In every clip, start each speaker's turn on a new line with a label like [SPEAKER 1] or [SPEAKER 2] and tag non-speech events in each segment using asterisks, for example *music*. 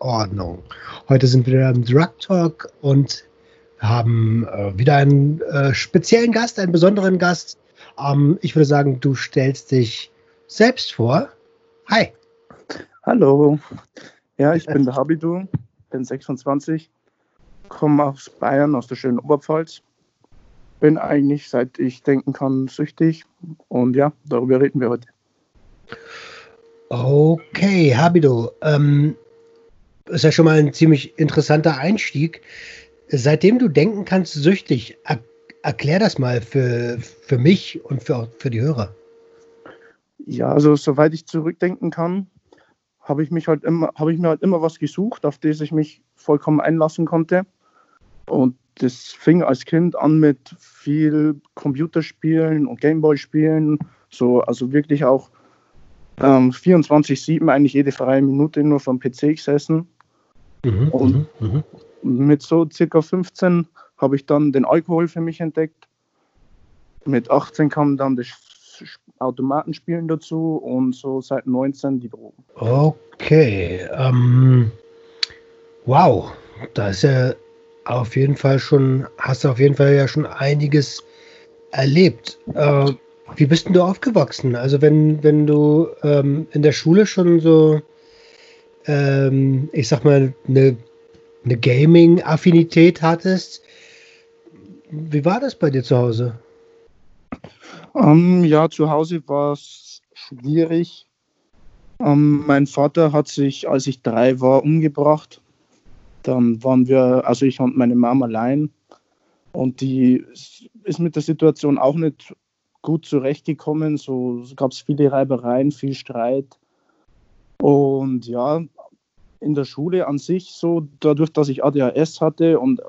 [SPEAKER 1] Ordnung. Heute sind wir im Drug Talk und haben äh, wieder einen äh, speziellen Gast, einen besonderen Gast. Ähm, ich würde sagen, du stellst dich selbst vor. Hi.
[SPEAKER 2] Hallo. Ja, ich bin *laughs* der Habidu, bin 26, komme aus Bayern, aus der schönen Oberpfalz. Bin eigentlich, seit ich denken kann, süchtig. Und ja, darüber reden wir heute.
[SPEAKER 1] Okay, Habidu. Ähm, ist ja schon mal ein ziemlich interessanter Einstieg. Seitdem du denken kannst, süchtig, er, erklär das mal für, für mich und für, für die Hörer.
[SPEAKER 2] Ja, also soweit ich zurückdenken kann, habe ich halt habe ich mir halt immer was gesucht, auf das ich mich vollkommen einlassen konnte. Und das fing als Kind an mit viel Computerspielen und Gameboy-Spielen, so also wirklich auch ähm, 24/7 eigentlich jede freie Minute nur vom PC gesessen. Mhm, und mhm, mhm. mit so circa 15 habe ich dann den Alkohol für mich entdeckt. Mit 18 kam dann das Automatenspielen dazu und so seit 19 die Drogen.
[SPEAKER 1] Okay. Ähm, wow, da ist ja auf jeden Fall schon, hast du auf jeden Fall ja schon einiges erlebt. Äh, wie bist denn du aufgewachsen? Also wenn, wenn du ähm, in der Schule schon so ähm, ich sag mal, eine, eine Gaming-Affinität hattest. Wie war das bei dir zu Hause?
[SPEAKER 2] Um, ähm, ja, zu Hause war es schwierig. Um, ähm, mein Vater hat sich, als ich drei war, umgebracht. Dann waren wir, also ich und meine Mama allein. Und die ist mit der Situation auch nicht gut zurechtgekommen. So gab es viele Reibereien, viel Streit. Und ja, in der Schule an sich so, dadurch, dass ich ADHS hatte und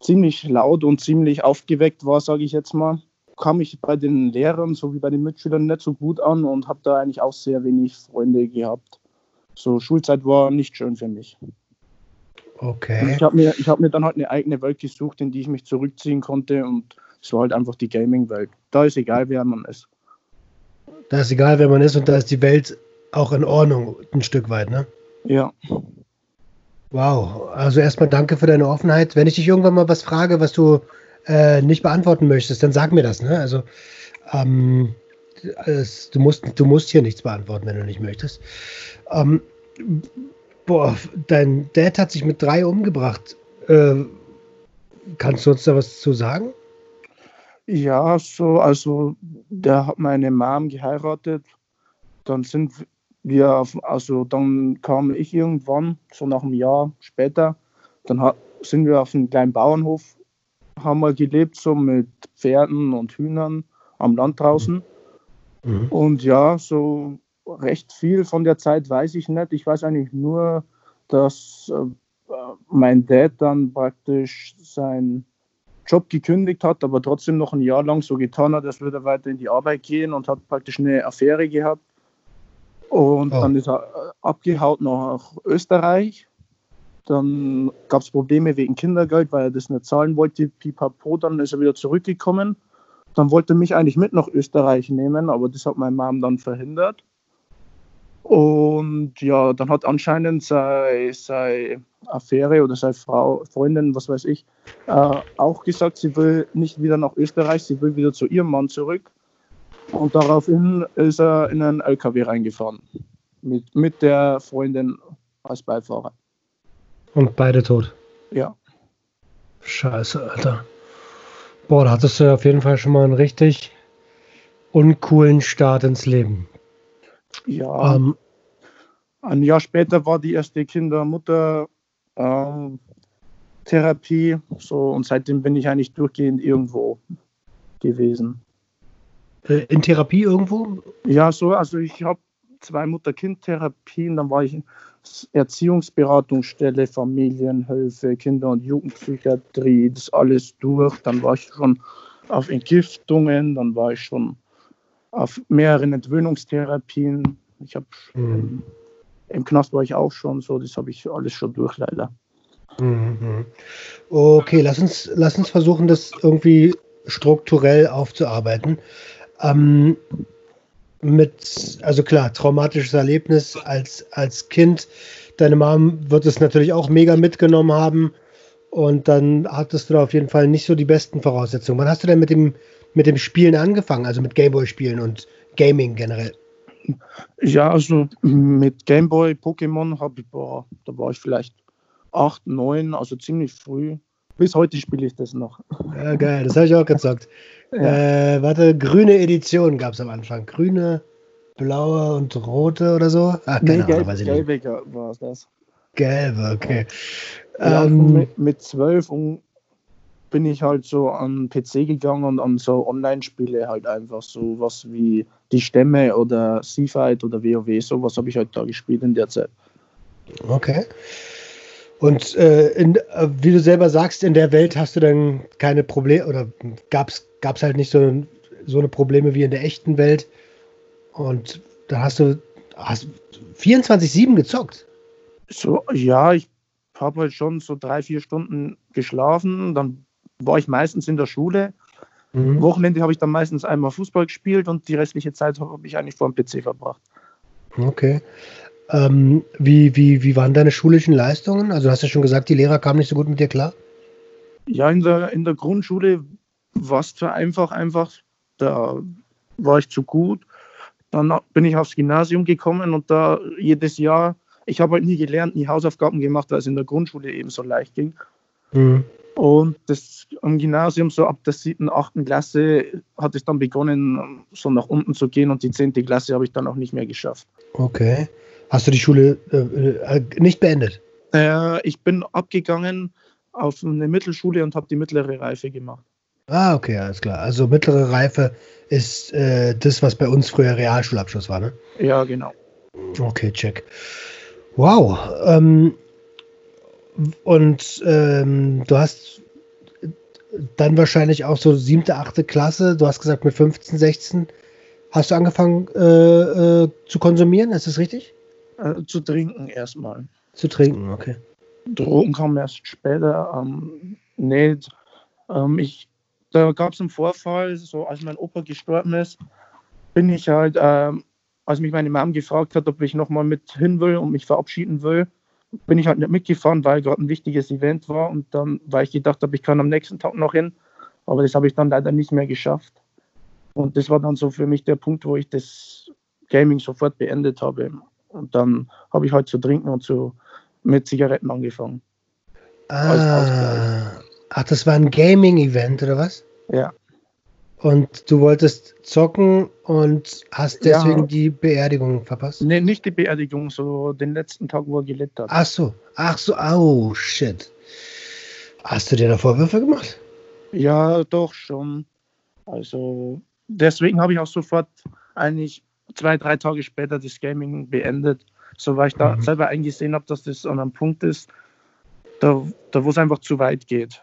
[SPEAKER 2] ziemlich laut und ziemlich aufgeweckt war, sage ich jetzt mal, kam ich bei den Lehrern sowie bei den Mitschülern nicht so gut an und habe da eigentlich auch sehr wenig Freunde gehabt. So Schulzeit war nicht schön für mich.
[SPEAKER 1] Okay.
[SPEAKER 2] Und ich habe mir, hab mir dann halt eine eigene Welt gesucht, in die ich mich zurückziehen konnte und es war halt einfach die Gaming-Welt. Da ist egal, wer man ist.
[SPEAKER 1] Da ist egal, wer man ist und da ist die Welt auch in Ordnung, ein Stück weit, ne?
[SPEAKER 2] Ja.
[SPEAKER 1] Wow, also erstmal danke für deine Offenheit. Wenn ich dich irgendwann mal was frage, was du äh, nicht beantworten möchtest, dann sag mir das, ne? Also ähm, es, du, musst, du musst hier nichts beantworten, wenn du nicht möchtest. Ähm, boah, dein Dad hat sich mit drei umgebracht. Äh, kannst du uns da was zu sagen?
[SPEAKER 2] Ja, so, also der hat meine Mom geheiratet. Dann sind wir, also dann kam ich irgendwann, so nach einem Jahr später, dann sind wir auf einem kleinen Bauernhof, haben wir gelebt, so mit Pferden und Hühnern am Land draußen. Mhm. Und ja, so recht viel von der Zeit weiß ich nicht. Ich weiß eigentlich nur, dass äh, mein Dad dann praktisch seinen Job gekündigt hat, aber trotzdem noch ein Jahr lang so getan hat, als würde er weiter in die Arbeit gehen und hat praktisch eine Affäre gehabt und oh. dann ist er äh, abgehaut nach Österreich. Dann gab es Probleme wegen Kindergeld, weil er das nicht zahlen wollte. Pipapo, dann ist er wieder zurückgekommen. Dann wollte er mich eigentlich mit nach Österreich nehmen, aber das hat meine Mom dann verhindert. Und ja, dann hat anscheinend seine, seine Affäre oder seine Frau, Freundin, was weiß ich, äh, auch gesagt, sie will nicht wieder nach Österreich, sie will wieder zu ihrem Mann zurück. Und daraufhin ist er in einen LKW reingefahren. Mit, mit der Freundin als Beifahrer.
[SPEAKER 1] Und beide tot?
[SPEAKER 2] Ja.
[SPEAKER 1] Scheiße, Alter. Boah, da hattest du auf jeden Fall schon mal einen richtig uncoolen Start ins Leben.
[SPEAKER 2] Ja. Ähm, ein Jahr später war die erste Kindermutter ähm, Therapie. So, und seitdem bin ich eigentlich durchgehend irgendwo gewesen.
[SPEAKER 1] Äh, in Therapie irgendwo?
[SPEAKER 2] Ja, so, also ich habe zwei Mutter-Kind-Therapien, dann war ich Erziehungsberatungsstelle, Familienhilfe, Kinder- und Jugendpsychiatrie, das alles durch. Dann war ich schon auf Entgiftungen, dann war ich schon auf mehreren Entwöhnungstherapien. Ich habe mhm. im Knast war ich auch schon so, das habe ich alles schon durch, leider.
[SPEAKER 1] Mhm. Okay, lass uns, lass uns versuchen, das irgendwie strukturell aufzuarbeiten. Ähm, mit, also klar, traumatisches Erlebnis als, als Kind. Deine Mom wird es natürlich auch mega mitgenommen haben. Und dann hattest du da auf jeden Fall nicht so die besten Voraussetzungen. Wann hast du denn mit dem, mit dem Spielen angefangen? Also mit Gameboy-Spielen und Gaming generell?
[SPEAKER 2] Ja, also mit Gameboy, Pokémon habe ich, boah, da war ich vielleicht acht, neun, also ziemlich früh. Bis heute spiele ich das noch.
[SPEAKER 1] Ja, geil, das habe ich auch gesagt. *laughs* Ja. Äh, warte, grüne Edition gab es am Anfang. Grüne, blaue und rote oder so?
[SPEAKER 2] Ach, nee, Ahnung, gelb, gelbe war es das.
[SPEAKER 1] Gelbe, okay.
[SPEAKER 2] Ja, ähm, mit zwölf bin ich halt so an PC gegangen und an so Online-Spiele halt einfach so was wie die Stämme oder Seafight oder WoW, sowas habe ich halt da gespielt in der Zeit.
[SPEAKER 1] Okay. Und äh, in, äh, wie du selber sagst, in der Welt hast du dann keine Probleme oder gab es halt nicht so, so eine Probleme wie in der echten Welt. Und da hast du hast 24-7 gezockt.
[SPEAKER 2] So, ja, ich habe halt schon so drei, vier Stunden geschlafen. Dann war ich meistens in der Schule. Mhm. Wochenende habe ich dann meistens einmal Fußball gespielt und die restliche Zeit habe ich eigentlich vor dem PC verbracht.
[SPEAKER 1] Okay. Ähm, wie, wie, wie waren deine schulischen Leistungen? Also, du hast ja schon gesagt, die Lehrer kamen nicht so gut mit dir klar.
[SPEAKER 2] Ja, in der, in der Grundschule war es zwar einfach, einfach, da war ich zu gut. Dann bin ich aufs Gymnasium gekommen und da jedes Jahr, ich habe halt nie gelernt, nie Hausaufgaben gemacht, weil es in der Grundschule eben so leicht ging. Mhm. Und das am Gymnasium, so ab der siebten, achten Klasse, hat es dann begonnen, so nach unten zu gehen und die zehnte Klasse habe ich dann auch nicht mehr geschafft.
[SPEAKER 1] Okay. Hast du die Schule äh, äh, nicht beendet?
[SPEAKER 2] Äh, ich bin abgegangen auf eine Mittelschule und habe die mittlere Reife gemacht.
[SPEAKER 1] Ah, okay, alles klar. Also mittlere Reife ist äh, das, was bei uns früher Realschulabschluss war, ne?
[SPEAKER 2] Ja, genau.
[SPEAKER 1] Okay, check. Wow. Ähm, und ähm, du hast dann wahrscheinlich auch so siebte, achte Klasse, du hast gesagt mit 15, 16, hast du angefangen äh, äh, zu konsumieren, ist das richtig?
[SPEAKER 2] Äh, zu trinken erstmal.
[SPEAKER 1] Zu trinken, okay.
[SPEAKER 2] Drogen kamen erst später. Ähm, nee, ähm, ich, da gab es einen Vorfall, so als mein Opa gestorben ist, bin ich halt, ähm, als mich meine Mom gefragt hat, ob ich nochmal mit hin will und mich verabschieden will, bin ich halt nicht mitgefahren, weil gerade ein wichtiges Event war und dann, weil ich gedacht habe, ich kann am nächsten Tag noch hin, aber das habe ich dann leider nicht mehr geschafft. Und das war dann so für mich der Punkt, wo ich das Gaming sofort beendet habe. Und dann habe ich halt zu trinken und zu, mit Zigaretten angefangen.
[SPEAKER 1] Ah, ach, das war ein Gaming-Event oder was?
[SPEAKER 2] Ja.
[SPEAKER 1] Und du wolltest zocken und hast deswegen ja. die Beerdigung verpasst?
[SPEAKER 2] Nee, nicht die Beerdigung, so den letzten Tag, wo er gelebt hat.
[SPEAKER 1] Ach so, ach so, oh shit. Hast du dir da Vorwürfe gemacht?
[SPEAKER 2] Ja, doch schon. Also deswegen habe ich auch sofort eigentlich zwei, drei Tage später das Gaming beendet, so weil ich da mhm. selber eingesehen habe, dass das an einem Punkt ist, da, da wo es einfach zu weit geht.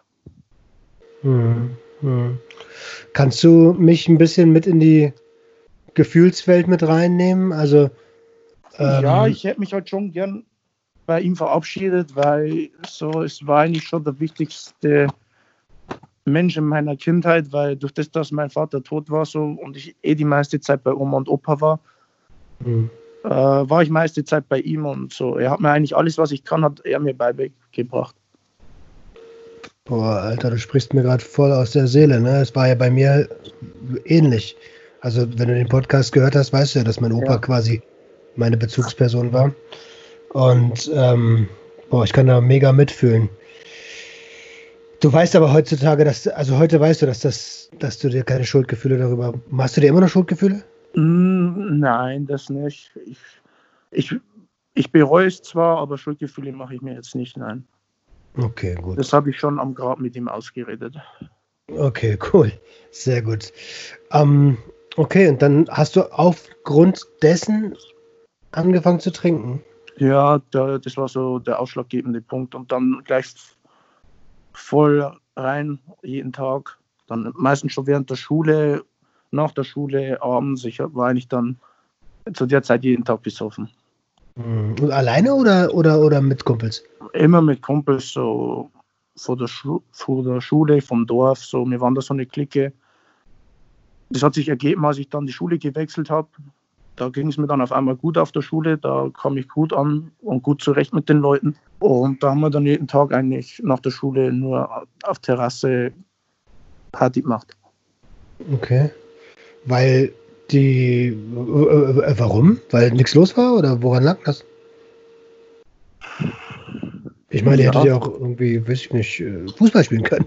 [SPEAKER 1] Mhm. Mhm. Kannst du mich ein bisschen mit in die Gefühlswelt mit reinnehmen? Also
[SPEAKER 2] ähm, ja, ich hätte mich halt schon gern bei ihm verabschiedet, weil so es war eigentlich schon der wichtigste Mensch in meiner Kindheit, weil durch das, dass mein Vater tot war so und ich eh die meiste Zeit bei Oma und Opa war, mhm. äh, war ich meiste Zeit bei ihm und so. Er hat mir eigentlich alles, was ich kann, hat er mir beigebracht.
[SPEAKER 1] Boah, Alter, du sprichst mir gerade voll aus der Seele, ne? Es war ja bei mir ähnlich. Also, wenn du den Podcast gehört hast, weißt du ja, dass mein Opa ja. quasi meine Bezugsperson war. Und ähm, boah, ich kann da mega mitfühlen. Du weißt aber heutzutage, dass, also heute weißt du, dass das, dass du dir keine Schuldgefühle darüber. Machst du dir immer noch Schuldgefühle?
[SPEAKER 2] Mm, nein, das nicht. Ich, ich, ich bereue es zwar, aber Schuldgefühle mache ich mir jetzt nicht, nein.
[SPEAKER 1] Okay, gut.
[SPEAKER 2] Das habe ich schon am Grab mit ihm ausgeredet.
[SPEAKER 1] Okay, *laughs* cool. Sehr gut. Ähm, okay, und dann hast du aufgrund dessen angefangen zu trinken?
[SPEAKER 2] Ja, da, das war so der ausschlaggebende Punkt. Und dann gleich voll rein, jeden Tag. Dann meistens schon während der Schule, nach der Schule, abends. Ich war eigentlich dann zu der Zeit jeden Tag besoffen.
[SPEAKER 1] Mhm. Und alleine oder, oder, oder mit Kumpels?
[SPEAKER 2] Immer mit Kumpels, so vor der, Schu vor der Schule, vom Dorf. So, wir waren da so eine Clique. Das hat sich ergeben, als ich dann die Schule gewechselt habe. Da ging es mir dann auf einmal gut auf der Schule, da kam ich gut an und gut zurecht mit den Leuten. Und da haben wir dann jeden Tag eigentlich nach der Schule nur auf Terrasse Party gemacht.
[SPEAKER 1] Okay. Weil die. Äh, äh, warum? Weil nichts los war oder woran lag das? Ich meine, ihr ja. hättet ja auch irgendwie, weiß ich nicht, äh, Fußball spielen können.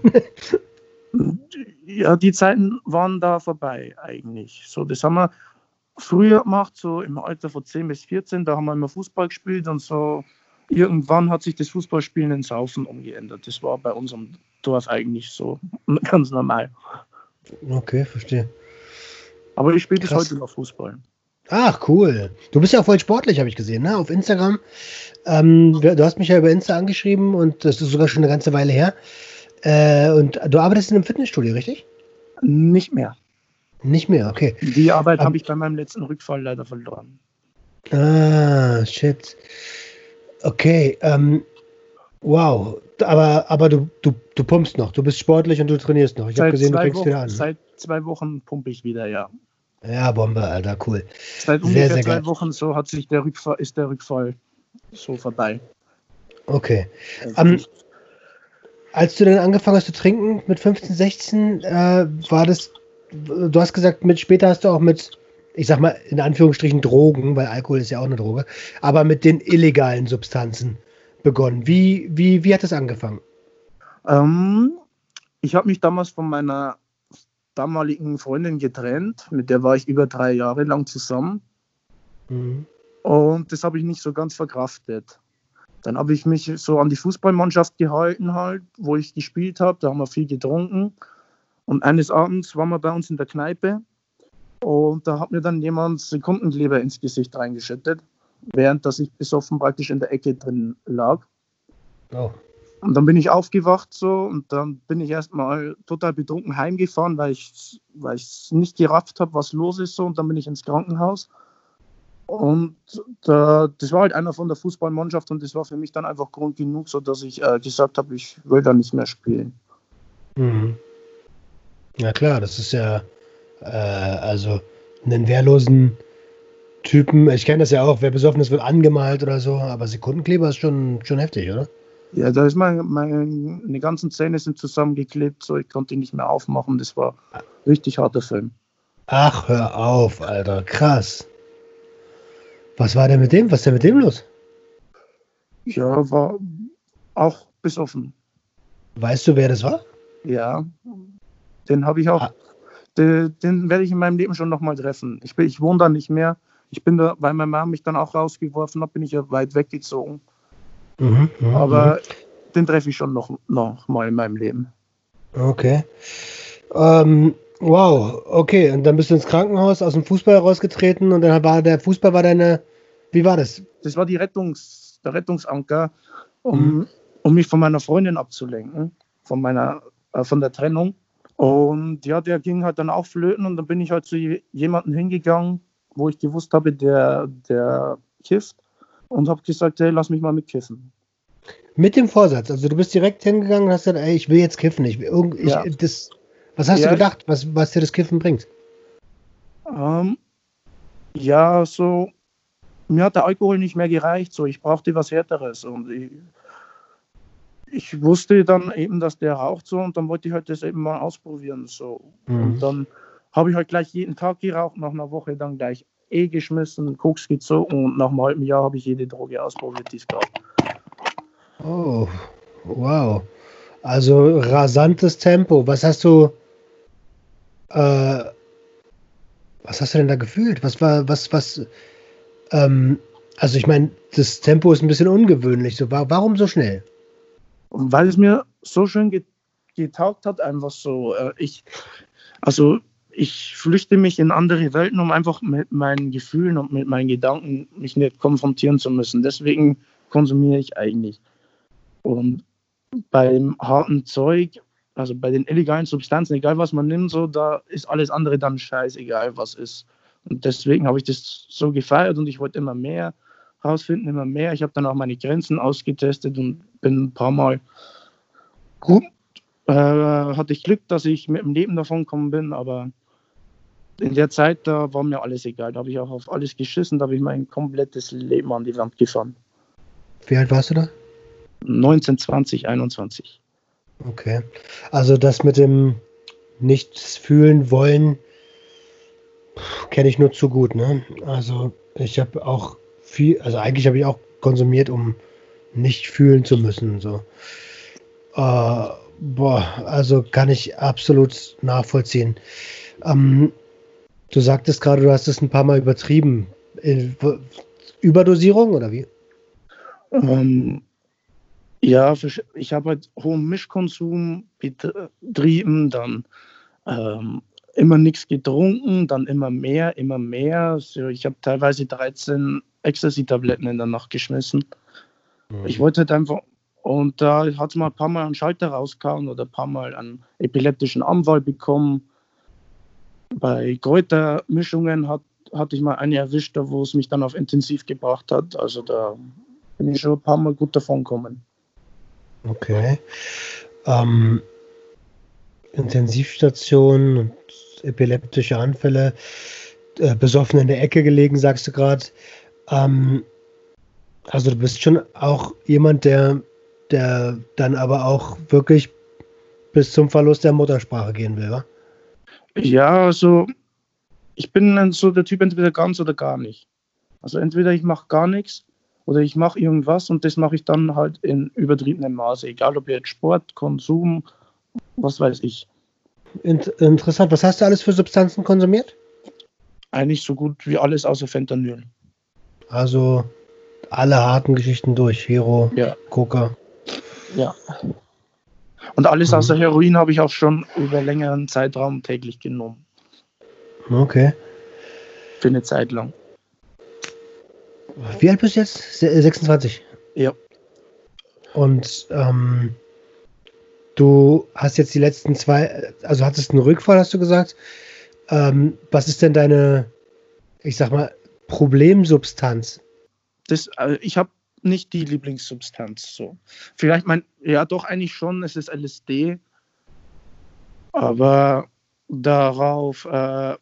[SPEAKER 2] ja, die Zeiten waren da vorbei eigentlich. So, das haben wir früher gemacht, so im Alter von 10 bis 14, da haben wir immer Fußball gespielt und so. Irgendwann hat sich das Fußballspielen in Saufen umgeändert. Das war bei unserem Dorf eigentlich so *laughs* ganz normal.
[SPEAKER 1] Okay, verstehe.
[SPEAKER 2] Aber ich spiele bis heute noch Fußball.
[SPEAKER 1] Ach, cool. Du bist ja auch voll sportlich, habe ich gesehen, ne? Auf Instagram. Ähm, du hast mich ja über Insta angeschrieben und das ist sogar schon eine ganze Weile her. Äh, und du arbeitest in einem Fitnessstudio, richtig?
[SPEAKER 2] Nicht mehr.
[SPEAKER 1] Nicht mehr, okay.
[SPEAKER 2] Die Arbeit habe ich bei meinem letzten Rückfall leider verloren.
[SPEAKER 1] Ah, shit. Okay, ähm, wow. Aber, aber du, du, du pumpst noch, du bist sportlich und du trainierst noch. Ich habe gesehen, du fängst
[SPEAKER 2] Wochen,
[SPEAKER 1] wieder an. Ne?
[SPEAKER 2] Seit zwei Wochen pumpe ich wieder, ja.
[SPEAKER 1] Ja, Bombe, Alter, cool.
[SPEAKER 2] Seit ungefähr sehr, sehr zwei geil. Wochen so hat sich der Rückfall, ist der Rückfall so vorbei.
[SPEAKER 1] Okay. Also um, als du dann angefangen hast zu trinken mit 15, 16, äh, war das du hast gesagt, mit später hast du auch mit, ich sag mal, in Anführungsstrichen Drogen, weil Alkohol ist ja auch eine Droge, aber mit den illegalen Substanzen begonnen. Wie, wie, wie hat das angefangen?
[SPEAKER 2] Ähm, ich habe mich damals von meiner damaligen Freundin getrennt, mit der war ich über drei Jahre lang zusammen. Mhm. Und das habe ich nicht so ganz verkraftet. Dann habe ich mich so an die Fußballmannschaft gehalten, halt, wo ich gespielt habe. Da haben wir viel getrunken. Und eines Abends waren wir bei uns in der Kneipe und da hat mir dann jemand Sekundenkleber ins Gesicht reingeschüttet, während dass ich besoffen praktisch in der Ecke drin lag. Oh. Und dann bin ich aufgewacht so und dann bin ich erstmal total betrunken heimgefahren, weil ich weil ich nicht gerafft habe, was los ist so und dann bin ich ins Krankenhaus. Und da, das war halt einer von der Fußballmannschaft und das war für mich dann einfach Grund genug, so dass ich äh, gesagt habe, ich will da nicht mehr spielen.
[SPEAKER 1] Mhm. Ja klar, das ist ja äh, also einen wehrlosen Typen. Ich kenne das ja auch, wer besoffen ist, wird angemalt oder so, aber Sekundenkleber ist schon, schon heftig, oder?
[SPEAKER 2] Ja, da ist mein, meine ganzen Zähne sind zusammengeklebt, so ich konnte ihn nicht mehr aufmachen. Das war richtig harter Film.
[SPEAKER 1] Ach, hör auf, Alter, krass. Was war denn mit dem? Was ist denn mit dem los?
[SPEAKER 2] Ja, war auch besoffen.
[SPEAKER 1] Weißt du, wer das war?
[SPEAKER 2] Ja, den habe ich auch, ah. den, den, werde ich in meinem Leben schon nochmal treffen. Ich, bin, ich wohne da nicht mehr. Ich bin da, weil meine Mama mich dann auch rausgeworfen hat, bin ich ja weit weggezogen. Mhm, mh, Aber mh. den treffe ich schon noch, noch mal in meinem Leben.
[SPEAKER 1] Okay. Ähm, wow, okay. Und dann bist du ins Krankenhaus aus dem Fußball rausgetreten und dann war der Fußball war deine. Wie war das?
[SPEAKER 2] Das war die Rettungs, der Rettungsanker, um, mhm. um mich von meiner Freundin abzulenken, von meiner, äh, von der Trennung. Und ja, der ging halt dann auch flöten und dann bin ich halt zu jemandem hingegangen, wo ich gewusst habe, der, der kifft und habe gesagt, hey, lass mich mal mitkiffen.
[SPEAKER 1] Mit dem Vorsatz, also du bist direkt hingegangen und hast gesagt, ey, ich will jetzt kiffen. Ich, ich, ja. das, was hast ja. du gedacht, was, was dir das Kiffen bringt?
[SPEAKER 2] Ähm, ja, so, mir hat der Alkohol nicht mehr gereicht, so, ich brauchte was Härteres und ich, ich wusste dann eben, dass der raucht so und dann wollte ich halt das eben mal ausprobieren. So. Mhm. Und dann habe ich halt gleich jeden Tag geraucht, nach einer Woche dann gleich eh geschmissen, Koks gezogen und nach einem halben Jahr habe ich jede Droge ausprobiert, die es gab.
[SPEAKER 1] Oh, wow. Also rasantes Tempo. Was hast du, äh, was hast du denn da gefühlt? Was war, was, was, ähm, also ich meine, das Tempo ist ein bisschen ungewöhnlich. So, warum so schnell?
[SPEAKER 2] Und weil es mir so schön getaugt hat, einfach so. Äh, ich, also ich flüchte mich in andere Welten, um einfach mit meinen Gefühlen und mit meinen Gedanken mich nicht konfrontieren zu müssen. Deswegen konsumiere ich eigentlich. Und beim harten Zeug, also bei den illegalen Substanzen, egal was man nimmt, so, da ist alles andere dann scheißegal, was ist. Und deswegen habe ich das so gefeiert und ich wollte immer mehr rausfinden, immer mehr. Ich habe dann auch meine Grenzen ausgetestet und bin ein paar Mal gut. Äh, hatte ich Glück, dass ich mit dem Leben davon gekommen bin, aber in der Zeit, da war mir alles egal. Da habe ich auch auf alles geschissen, da habe ich mein komplettes Leben an die Wand gefahren.
[SPEAKER 1] Wie alt warst du da?
[SPEAKER 2] 19, 20, 21.
[SPEAKER 1] Okay. Also das mit dem Nichts fühlen wollen, kenne ich nur zu gut. Ne? Also ich habe auch viel, also eigentlich habe ich auch konsumiert, um nicht fühlen zu müssen. So. Äh, boah, also kann ich absolut nachvollziehen. Ähm, Du sagtest gerade, du hast es ein paar Mal übertrieben. Überdosierung oder wie?
[SPEAKER 2] Ähm, ja, ich habe halt hohen Mischkonsum betrieben, dann ähm, immer nichts getrunken, dann immer mehr, immer mehr. Also ich habe teilweise 13 Ecstasy-Tabletten in der Nacht geschmissen. Mhm. Ich wollte halt einfach, und da hat es mal ein paar Mal einen Schalter rausgehauen oder ein paar Mal einen epileptischen Anfall bekommen. Bei Kräutermischungen hat, hatte ich mal eine erwischt, wo es mich dann auf Intensiv gebracht hat. Also da bin ich schon ein paar Mal gut davon gekommen.
[SPEAKER 1] Okay. Ähm, Intensivstation und epileptische Anfälle, äh, besoffen in der Ecke gelegen, sagst du gerade. Ähm, also du bist schon auch jemand, der, der dann aber auch wirklich bis zum Verlust der Muttersprache gehen will, wa?
[SPEAKER 2] Ja, also ich bin so der Typ entweder ganz oder gar nicht. Also entweder ich mache gar nichts oder ich mache irgendwas und das mache ich dann halt in übertriebenem Maße, egal ob jetzt Sport, Konsum, was weiß ich.
[SPEAKER 1] Interessant. Was hast du alles für Substanzen konsumiert?
[SPEAKER 2] Eigentlich so gut wie alles außer Fentanyl.
[SPEAKER 1] Also alle harten Geschichten durch. Hero,
[SPEAKER 2] ja.
[SPEAKER 1] Coca.
[SPEAKER 2] Ja. Und alles mhm. außer Heroin habe ich auch schon über längeren Zeitraum täglich genommen.
[SPEAKER 1] Okay.
[SPEAKER 2] Für eine Zeit lang.
[SPEAKER 1] Wie alt bist du jetzt? 26?
[SPEAKER 2] Ja.
[SPEAKER 1] Und ähm, du hast jetzt die letzten zwei, also hattest einen Rückfall, hast du gesagt. Ähm, was ist denn deine, ich sag mal, Problemsubstanz?
[SPEAKER 2] Das, also ich habe nicht die Lieblingssubstanz. So. Vielleicht mein, ja doch eigentlich schon, es ist LSD, aber darauf, äh,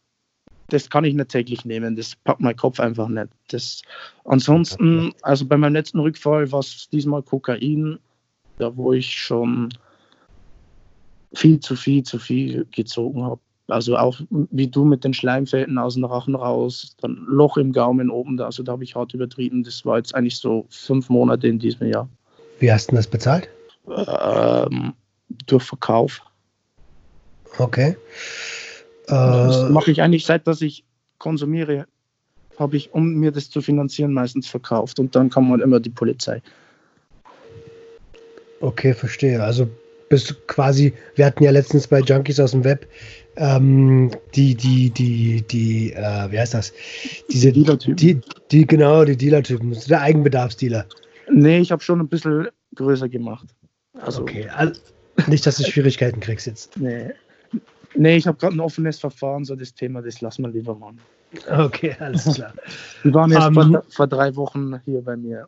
[SPEAKER 2] das kann ich nicht täglich nehmen, das packt mein Kopf einfach nicht. Das, ansonsten, also bei meinem letzten Rückfall war es diesmal Kokain, da wo ich schon viel zu viel, zu viel gezogen habe. Also auch wie du mit den Schleimfäden aus dem Rachen raus, dann Loch im Gaumen oben, da, also da habe ich hart übertrieben. Das war jetzt eigentlich so fünf Monate in diesem Jahr.
[SPEAKER 1] Wie hast du das bezahlt?
[SPEAKER 2] Ähm, durch Verkauf.
[SPEAKER 1] Okay.
[SPEAKER 2] Das äh, mache ich eigentlich seit, dass ich konsumiere, habe ich, um mir das zu finanzieren, meistens verkauft. Und dann kam man immer die Polizei.
[SPEAKER 1] Okay, verstehe. Also bist du quasi, wir hatten ja letztens bei Junkies aus dem Web ähm, die, die, die, die, äh, wie heißt das? Diese Dealer-Typen. Die, die, genau, die Dealer-Typen. Der Eigenbedarfsdealer.
[SPEAKER 2] Nee, ich habe schon ein bisschen größer gemacht.
[SPEAKER 1] Also, okay, also, nicht, dass du Schwierigkeiten kriegst jetzt.
[SPEAKER 2] Nee. Nee, ich habe gerade ein offenes Verfahren, so das Thema, das lassen wir lieber machen.
[SPEAKER 1] Okay, alles klar. *laughs*
[SPEAKER 2] Die waren jetzt um, vor, ähm, vor, drei Wochen hier bei mir.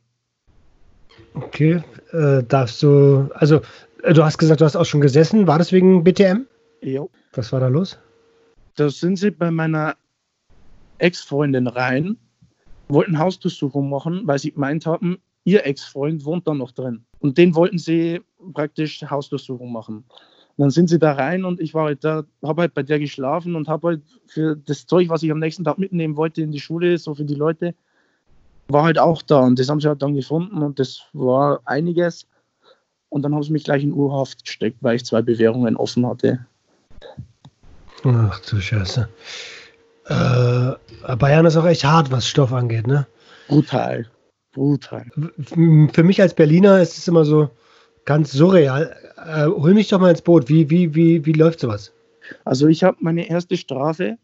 [SPEAKER 1] Okay, äh, darfst du, also äh, du hast gesagt, du hast auch schon gesessen. War das wegen BTM?
[SPEAKER 2] Jo.
[SPEAKER 1] Was war da los?
[SPEAKER 2] Da sind sie bei meiner Ex-Freundin rein, wollten Hausdurchsuchung machen, weil sie gemeint haben, ihr Ex-Freund wohnt da noch drin. Und den wollten sie praktisch Hausdurchsuchung machen. Und dann sind sie da rein und ich war halt da, habe halt bei der geschlafen und habe halt für das Zeug, was ich am nächsten Tag mitnehmen wollte in die Schule, so für die Leute, war halt auch da. Und das haben sie halt dann gefunden und das war einiges. Und dann haben sie mich gleich in Urhaft gesteckt, weil ich zwei Bewährungen offen hatte.
[SPEAKER 1] Ach du Scheiße. Äh, Bayern ist auch echt hart, was Stoff angeht, ne?
[SPEAKER 2] Brutal. Brutal.
[SPEAKER 1] Für mich als Berliner ist es immer so ganz surreal. Äh, hol mich doch mal ins Boot. Wie, wie, wie, wie läuft sowas?
[SPEAKER 2] Also ich habe meine erste Strafe,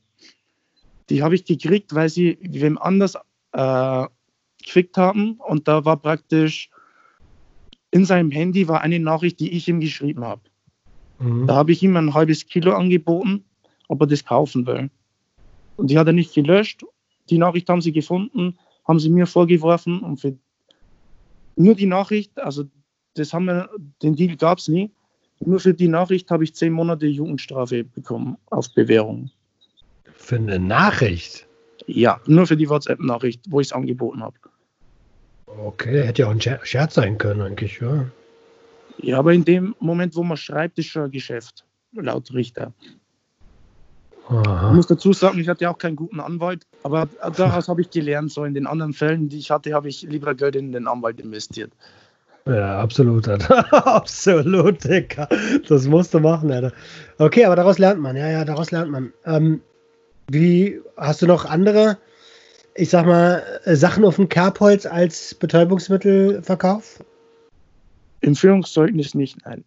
[SPEAKER 2] die habe ich gekriegt, weil sie wem anders äh, gekriegt haben und da war praktisch in seinem Handy war eine Nachricht, die ich ihm geschrieben habe. Mhm. Da habe ich ihm ein halbes Kilo angeboten, ob er das kaufen will. Und die hat er nicht gelöscht. Die Nachricht haben sie gefunden, haben sie mir vorgeworfen und für nur die Nachricht, also das haben wir, den Deal gab es nie. Nur für die Nachricht habe ich zehn Monate Jugendstrafe bekommen auf Bewährung.
[SPEAKER 1] Für eine Nachricht?
[SPEAKER 2] Ja, nur für die WhatsApp-Nachricht, wo ich es angeboten habe.
[SPEAKER 1] Okay, hätte ja auch ein Scherz sein können, eigentlich, ja.
[SPEAKER 2] Ja, aber in dem Moment, wo man schreibt, ist schon ein Geschäft, laut Richter. Aha. Ich muss dazu sagen, ich hatte auch keinen guten Anwalt, aber daraus habe ich gelernt, so in den anderen Fällen, die ich hatte, habe ich lieber Geld in den Anwalt investiert.
[SPEAKER 1] Ja, absolut. *laughs* absolut, Digga. Das musst du machen, Alter. Okay, aber daraus lernt man. Ja, ja, daraus lernt man. Ähm, wie hast du noch andere, ich sag mal, Sachen auf dem Kerbholz als Betäubungsmittelverkauf?
[SPEAKER 2] Im Führungszeugnis nicht, nein.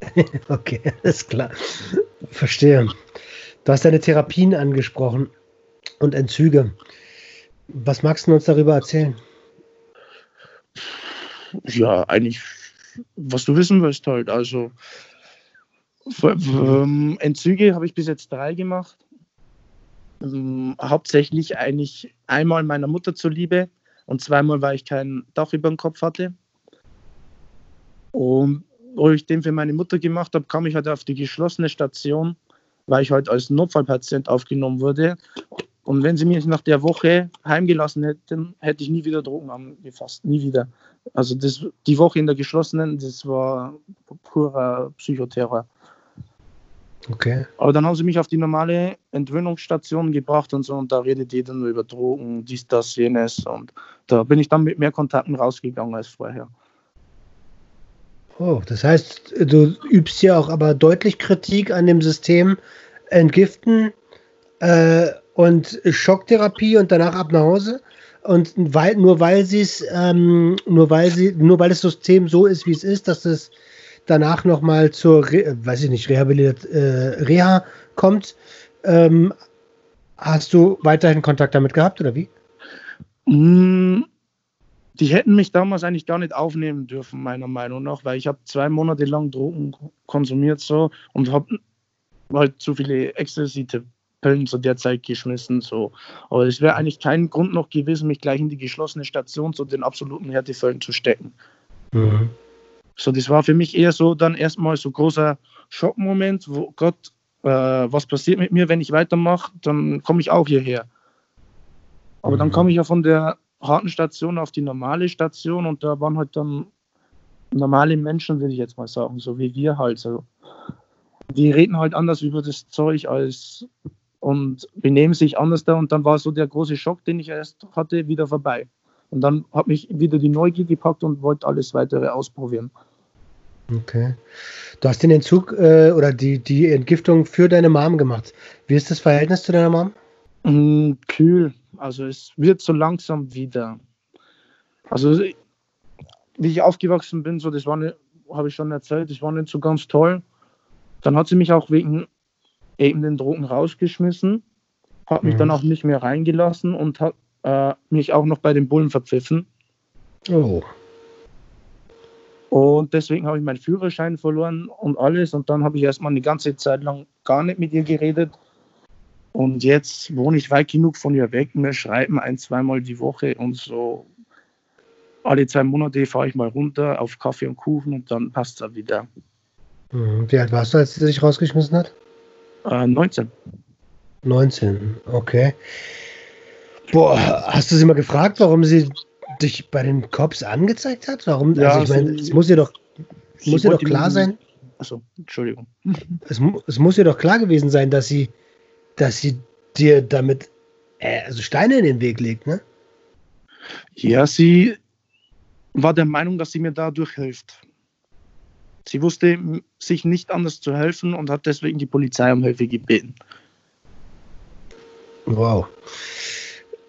[SPEAKER 2] *laughs*
[SPEAKER 1] okay, alles klar. Verstehe. Du hast deine Therapien angesprochen und Entzüge. Was magst du uns darüber erzählen?
[SPEAKER 2] ja, eigentlich, was du wissen willst halt. Also ähm, Entzüge habe ich bis jetzt drei gemacht. Ähm, hauptsächlich eigentlich einmal meiner Mutter zuliebe und zweimal, weil ich kein Dach über dem Kopf hatte. Und wo ich den für meine Mutter gemacht habe, kam ich halt auf die geschlossene Station, weil ich halt als Notfallpatient aufgenommen wurde. Und wenn sie mich nach der Woche heimgelassen hätten, hätte ich nie wieder Drogen angefasst. Nie wieder. Also das, die Woche in der geschlossenen, das war purer Psychoterror.
[SPEAKER 1] Okay.
[SPEAKER 2] Aber dann haben sie mich auf die normale Entwöhnungsstation gebracht und so und da redet jeder nur über Drogen, dies, das, jenes und da bin ich dann mit mehr Kontakten rausgegangen als vorher.
[SPEAKER 1] Oh, das heißt, du übst ja auch aber deutlich Kritik an dem System Entgiften, äh, und Schocktherapie und danach ab nach Hause. Und weil, nur weil sie es, ähm, nur weil sie, nur weil das System so ist, wie es ist, dass es danach nochmal zur, weiß ich nicht, Rehabilit äh, Reha kommt, ähm, hast du weiterhin Kontakt damit gehabt oder wie?
[SPEAKER 2] Mm, die hätten mich damals eigentlich gar nicht aufnehmen dürfen, meiner Meinung nach, weil ich habe zwei Monate lang Drogen konsumiert so und habe halt zu viele Ecstasy Köln zu der Zeit geschmissen. So. Aber es wäre eigentlich kein Grund noch gewesen, mich gleich in die geschlossene Station zu den absoluten Härtefällen zu stecken. Mhm. So, das war für mich eher so dann erstmal so großer Schockmoment, wo Gott, äh, was passiert mit mir, wenn ich weitermache, dann komme ich auch hierher. Aber mhm. dann komme ich ja von der harten Station auf die normale Station und da waren halt dann normale Menschen, würde ich jetzt mal sagen, so wie wir halt. So. Die reden halt anders über das Zeug als und benehmen sich anders da. Und dann war so der große Schock, den ich erst hatte, wieder vorbei. Und dann hat mich wieder die Neugier gepackt und wollte alles weitere ausprobieren.
[SPEAKER 1] Okay. Du hast den Entzug äh, oder die, die Entgiftung für deine Mom gemacht. Wie ist das Verhältnis zu deiner Mom?
[SPEAKER 2] Mm, kühl. Also es wird so langsam wieder. Also wie ich aufgewachsen bin, so das war habe ich schon erzählt, das war nicht so ganz toll. Dann hat sie mich auch wegen eben den Drogen rausgeschmissen, hat mich mhm. dann auch nicht mehr reingelassen und hat äh, mich auch noch bei den Bullen verpfiffen.
[SPEAKER 1] Oh.
[SPEAKER 2] Und deswegen habe ich meinen Führerschein verloren und alles. Und dann habe ich erstmal eine ganze Zeit lang gar nicht mit ihr geredet. Und jetzt wohne ich weit genug von ihr weg. Wir schreiben ein, zweimal die Woche und so alle zwei Monate fahre ich mal runter auf Kaffee und Kuchen und dann passt es wieder.
[SPEAKER 1] Mhm. Wie alt warst du, als sie sich rausgeschmissen hat?
[SPEAKER 2] Äh, 19.
[SPEAKER 1] 19, okay. Boah, hast du sie mal gefragt, warum sie dich bei den Cops angezeigt hat? Warum? Ja, also ich meine, es muss ihr doch, muss ihr doch klar sein.
[SPEAKER 2] Achso, Entschuldigung.
[SPEAKER 1] Es, es, muss ihr doch klar gewesen sein, dass sie, dass sie dir damit äh, also Steine in den Weg legt, ne?
[SPEAKER 2] Ja, sie war der Meinung, dass sie mir dadurch hilft. Sie wusste sich nicht anders zu helfen und hat deswegen die Polizei um Hilfe gebeten.
[SPEAKER 1] Wow.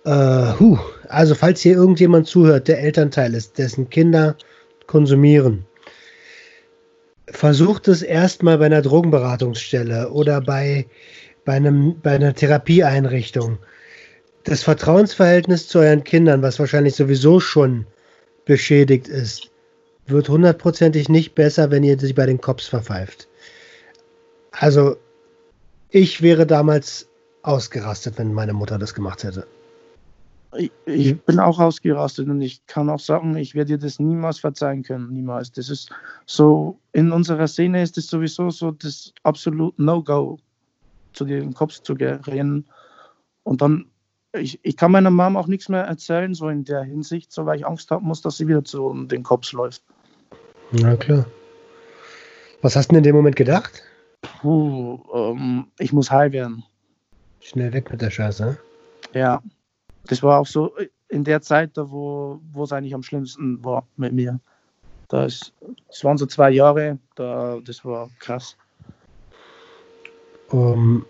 [SPEAKER 1] Äh, huh. Also falls hier irgendjemand zuhört, der Elternteil ist, dessen Kinder konsumieren, versucht es erstmal bei einer Drogenberatungsstelle oder bei, bei, einem, bei einer Therapieeinrichtung. Das Vertrauensverhältnis zu euren Kindern, was wahrscheinlich sowieso schon beschädigt ist, wird hundertprozentig nicht besser, wenn ihr sich bei den Cops verpfeift. Also, ich wäre damals ausgerastet, wenn meine Mutter das gemacht hätte.
[SPEAKER 2] Ich, bin auch ausgerastet und ich kann auch sagen, ich werde dir das niemals verzeihen können. Niemals. Das ist so, in unserer Szene ist es sowieso so das absolut No-Go, zu den Cops zu rennen. Und dann, ich, ich kann meiner Mom auch nichts mehr erzählen, so in der Hinsicht, so weil ich Angst haben muss, dass sie wieder zu den Cops läuft.
[SPEAKER 1] Na klar. Was hast du denn in dem Moment gedacht?
[SPEAKER 2] Puh, ähm, ich muss high werden.
[SPEAKER 1] Schnell weg mit der Scheiße.
[SPEAKER 2] Ja das war auch so in der Zeit, da wo, es eigentlich am schlimmsten war mit mir. Da ist, das waren so zwei Jahre, da, das war krass.
[SPEAKER 1] Um,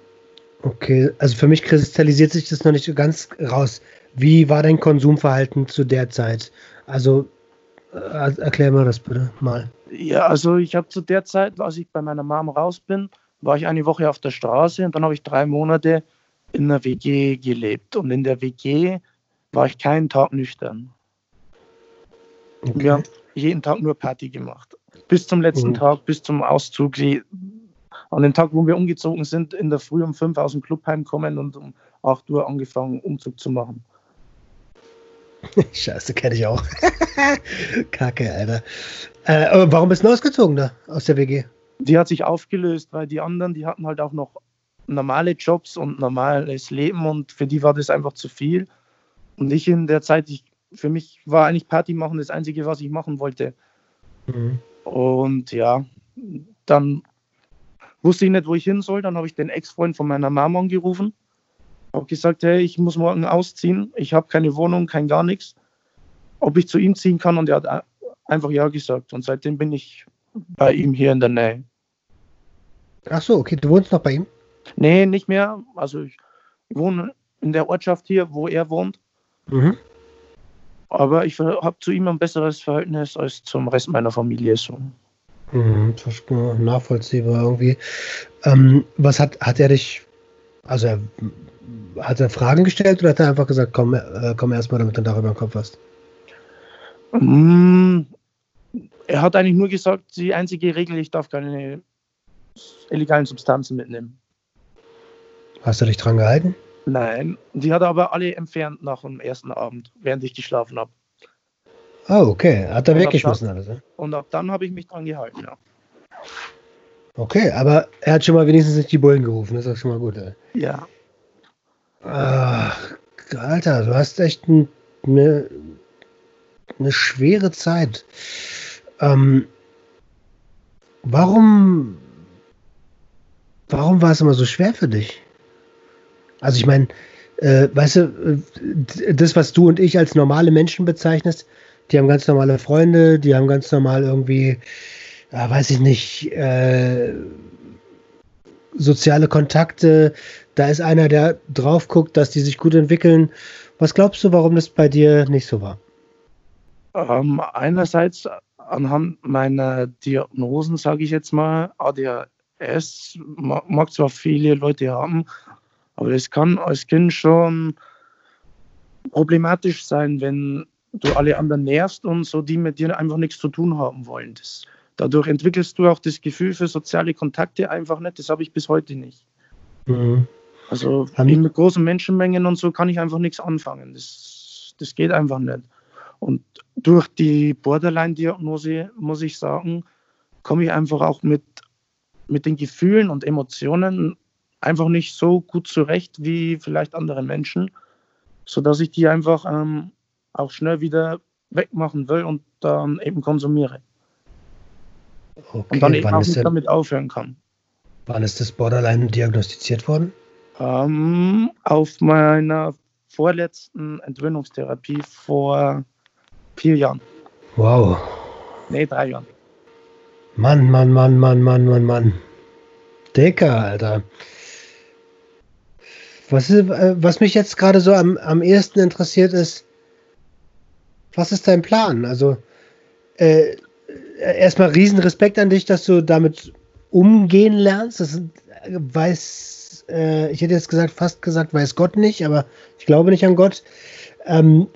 [SPEAKER 1] okay, also für mich kristallisiert sich das noch nicht ganz raus. Wie war dein Konsumverhalten zu der Zeit? Also äh, erklär mir das bitte mal.
[SPEAKER 2] Ja, also ich habe zu der Zeit, als ich bei meiner Mom raus bin, war ich eine Woche auf der Straße und dann habe ich drei Monate in einer WG gelebt und in der WG war ich keinen Tag nüchtern. Okay. Wir haben jeden Tag nur Party gemacht. Bis zum letzten mhm. Tag, bis zum Auszug. An dem Tag, wo wir umgezogen sind, in der Früh um fünf aus dem Club heimkommen und um 8 Uhr angefangen, Umzug zu machen. *laughs*
[SPEAKER 1] Scheiße, kenne ich auch. *laughs* Kacke, Alter. Äh, warum bist du ausgezogen da aus der WG?
[SPEAKER 2] Die hat sich aufgelöst, weil die anderen, die hatten halt auch noch normale Jobs und normales Leben und für die war das einfach zu viel. Und ich in der Zeit, ich, für mich war eigentlich Party machen das Einzige, was ich machen wollte. Mhm. Und ja, dann wusste ich nicht, wo ich hin soll. Dann habe ich den Ex-Freund von meiner Mama angerufen. Habe gesagt, hey, ich muss morgen ausziehen. Ich habe keine Wohnung, kein gar nichts. Ob ich zu ihm ziehen kann. Und er hat einfach ja gesagt. Und seitdem bin ich bei ihm hier in der Nähe.
[SPEAKER 1] Ach so, okay, du wohnst noch bei ihm?
[SPEAKER 2] Nee, nicht mehr. Also ich wohne in der Ortschaft hier, wo er wohnt. Mhm. Aber ich habe zu ihm ein besseres Verhältnis als zum Rest meiner Familie. So.
[SPEAKER 1] Mhm, nachvollziehbar irgendwie. Ähm, was hat, hat er dich, also er, hat er Fragen gestellt oder hat er einfach gesagt, komm, äh, komm erstmal, damit du darüber im Kopf hast?
[SPEAKER 2] Mm, er hat eigentlich nur gesagt, die einzige Regel, ich darf keine illegalen Substanzen mitnehmen.
[SPEAKER 1] Hast du dich dran gehalten?
[SPEAKER 2] Nein, die hat er aber alle entfernt nach dem ersten Abend, während ich geschlafen habe.
[SPEAKER 1] Oh, okay. Hat er und weggeschmissen alles,
[SPEAKER 2] ne? Und ab dann habe ich mich dran gehalten, ja.
[SPEAKER 1] Okay, aber er hat schon mal wenigstens nicht die Bullen gerufen, das ist auch schon mal gut, ey.
[SPEAKER 2] Ja.
[SPEAKER 1] Ach, Alter, du hast echt ein, eine, eine schwere Zeit. Ähm, warum, warum war es immer so schwer für dich? Also ich meine, äh, weißt du, äh, das, was du und ich als normale Menschen bezeichnest, die haben ganz normale Freunde, die haben ganz normal irgendwie, ja, weiß ich nicht, äh, soziale Kontakte. Da ist einer, der drauf guckt, dass die sich gut entwickeln. Was glaubst du, warum das bei dir nicht so war?
[SPEAKER 2] Ähm, einerseits anhand meiner Diagnosen, sage ich jetzt mal, ADHS mag zwar viele Leute haben, aber das kann als Kind schon problematisch sein, wenn du alle anderen nervst und so die mit dir einfach nichts zu tun haben wollen. Das, dadurch entwickelst du auch das Gefühl für soziale Kontakte einfach nicht. Das habe ich bis heute nicht. Mhm. Also mit großen Menschenmengen und so kann ich einfach nichts anfangen. Das, das geht einfach nicht. Und durch die Borderline-Diagnose muss ich sagen, komme ich einfach auch mit, mit den Gefühlen und Emotionen einfach nicht so gut zurecht wie vielleicht andere Menschen, sodass ich die einfach ähm, auch schnell wieder wegmachen will und dann eben konsumiere. Okay, und dann eben auch nicht damit aufhören kann.
[SPEAKER 1] Wann ist das Borderline diagnostiziert worden?
[SPEAKER 2] Ähm, auf meiner vorletzten Entwöhnungstherapie vor vier Jahren.
[SPEAKER 1] Wow.
[SPEAKER 2] Nee, drei Jahren.
[SPEAKER 1] Mann, Mann, Mann, Mann, Mann, Mann, Mann. Dicker, Alter. Was, ist, äh, was mich jetzt gerade so am, am ehesten interessiert ist, was ist dein Plan? Also, äh, erstmal riesen Respekt an dich, dass du damit umgehen lernst. Das weiß, äh, ich hätte jetzt gesagt, fast gesagt, weiß Gott nicht, aber ich glaube nicht an Gott. Ähm,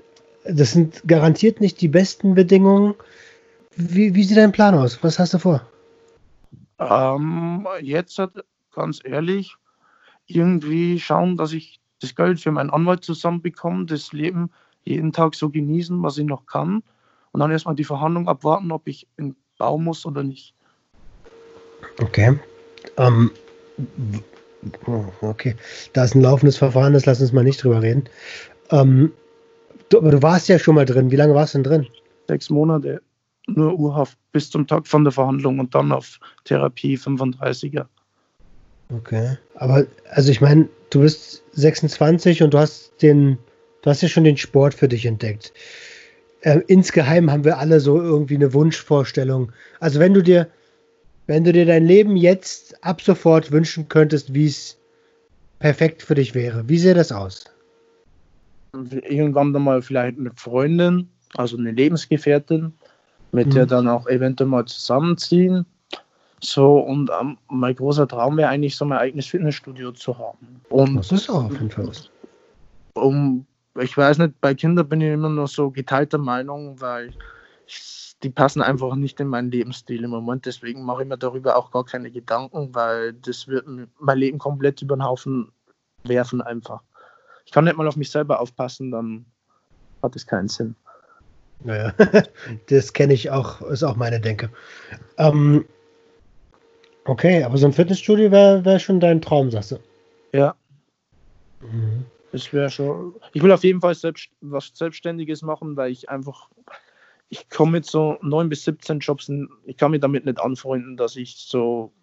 [SPEAKER 1] das sind garantiert nicht die besten Bedingungen. Wie, wie sieht dein Plan aus? Was hast du vor?
[SPEAKER 2] Ähm, jetzt ganz ehrlich, irgendwie schauen, dass ich das Geld für meinen Anwalt zusammenbekomme, das Leben jeden Tag so genießen, was ich noch kann. Und dann erstmal die Verhandlung abwarten, ob ich in Bau muss oder nicht.
[SPEAKER 1] Okay. Ähm, okay. Da ist ein laufendes Verfahren, das lass uns mal nicht drüber reden. Ähm, du, aber du warst ja schon mal drin. Wie lange warst du denn drin?
[SPEAKER 2] Sechs Monate. Nur Urhaft bis zum Tag von der Verhandlung und dann auf Therapie 35er.
[SPEAKER 1] Okay. Aber, also ich meine, du bist 26 und du hast den, du hast ja schon den Sport für dich entdeckt. Äh, insgeheim haben wir alle so irgendwie eine Wunschvorstellung. Also wenn du dir, wenn du dir dein Leben jetzt ab sofort wünschen könntest, wie es perfekt für dich wäre, wie sähe das aus?
[SPEAKER 2] Irgendwann dann mal vielleicht eine Freundin, also eine Lebensgefährtin, mit mhm. der dann auch eventuell mal zusammenziehen. So, und ähm, mein großer Traum wäre eigentlich so mein eigenes Fitnessstudio zu haben. Und
[SPEAKER 1] das ist auch auf jeden Fall was.
[SPEAKER 2] Um, ich weiß nicht, bei Kindern bin ich immer noch so geteilter Meinung, weil ich, die passen einfach nicht in meinen Lebensstil im Moment. Deswegen mache ich mir darüber auch gar keine Gedanken, weil das wird mein Leben komplett über den Haufen werfen einfach. Ich kann nicht mal auf mich selber aufpassen, dann hat es keinen Sinn.
[SPEAKER 1] Naja, *laughs* das kenne ich auch, ist auch meine Denke. Ähm, Okay, aber so ein Fitnessstudio wäre wär schon dein Traum, sagst du?
[SPEAKER 2] Ja. Mhm. Das wäre schon. Ich will auf jeden Fall selbst, was Selbstständiges machen, weil ich einfach. Ich komme mit so 9 bis 17 Jobs, ich kann mich damit nicht anfreunden, dass ich so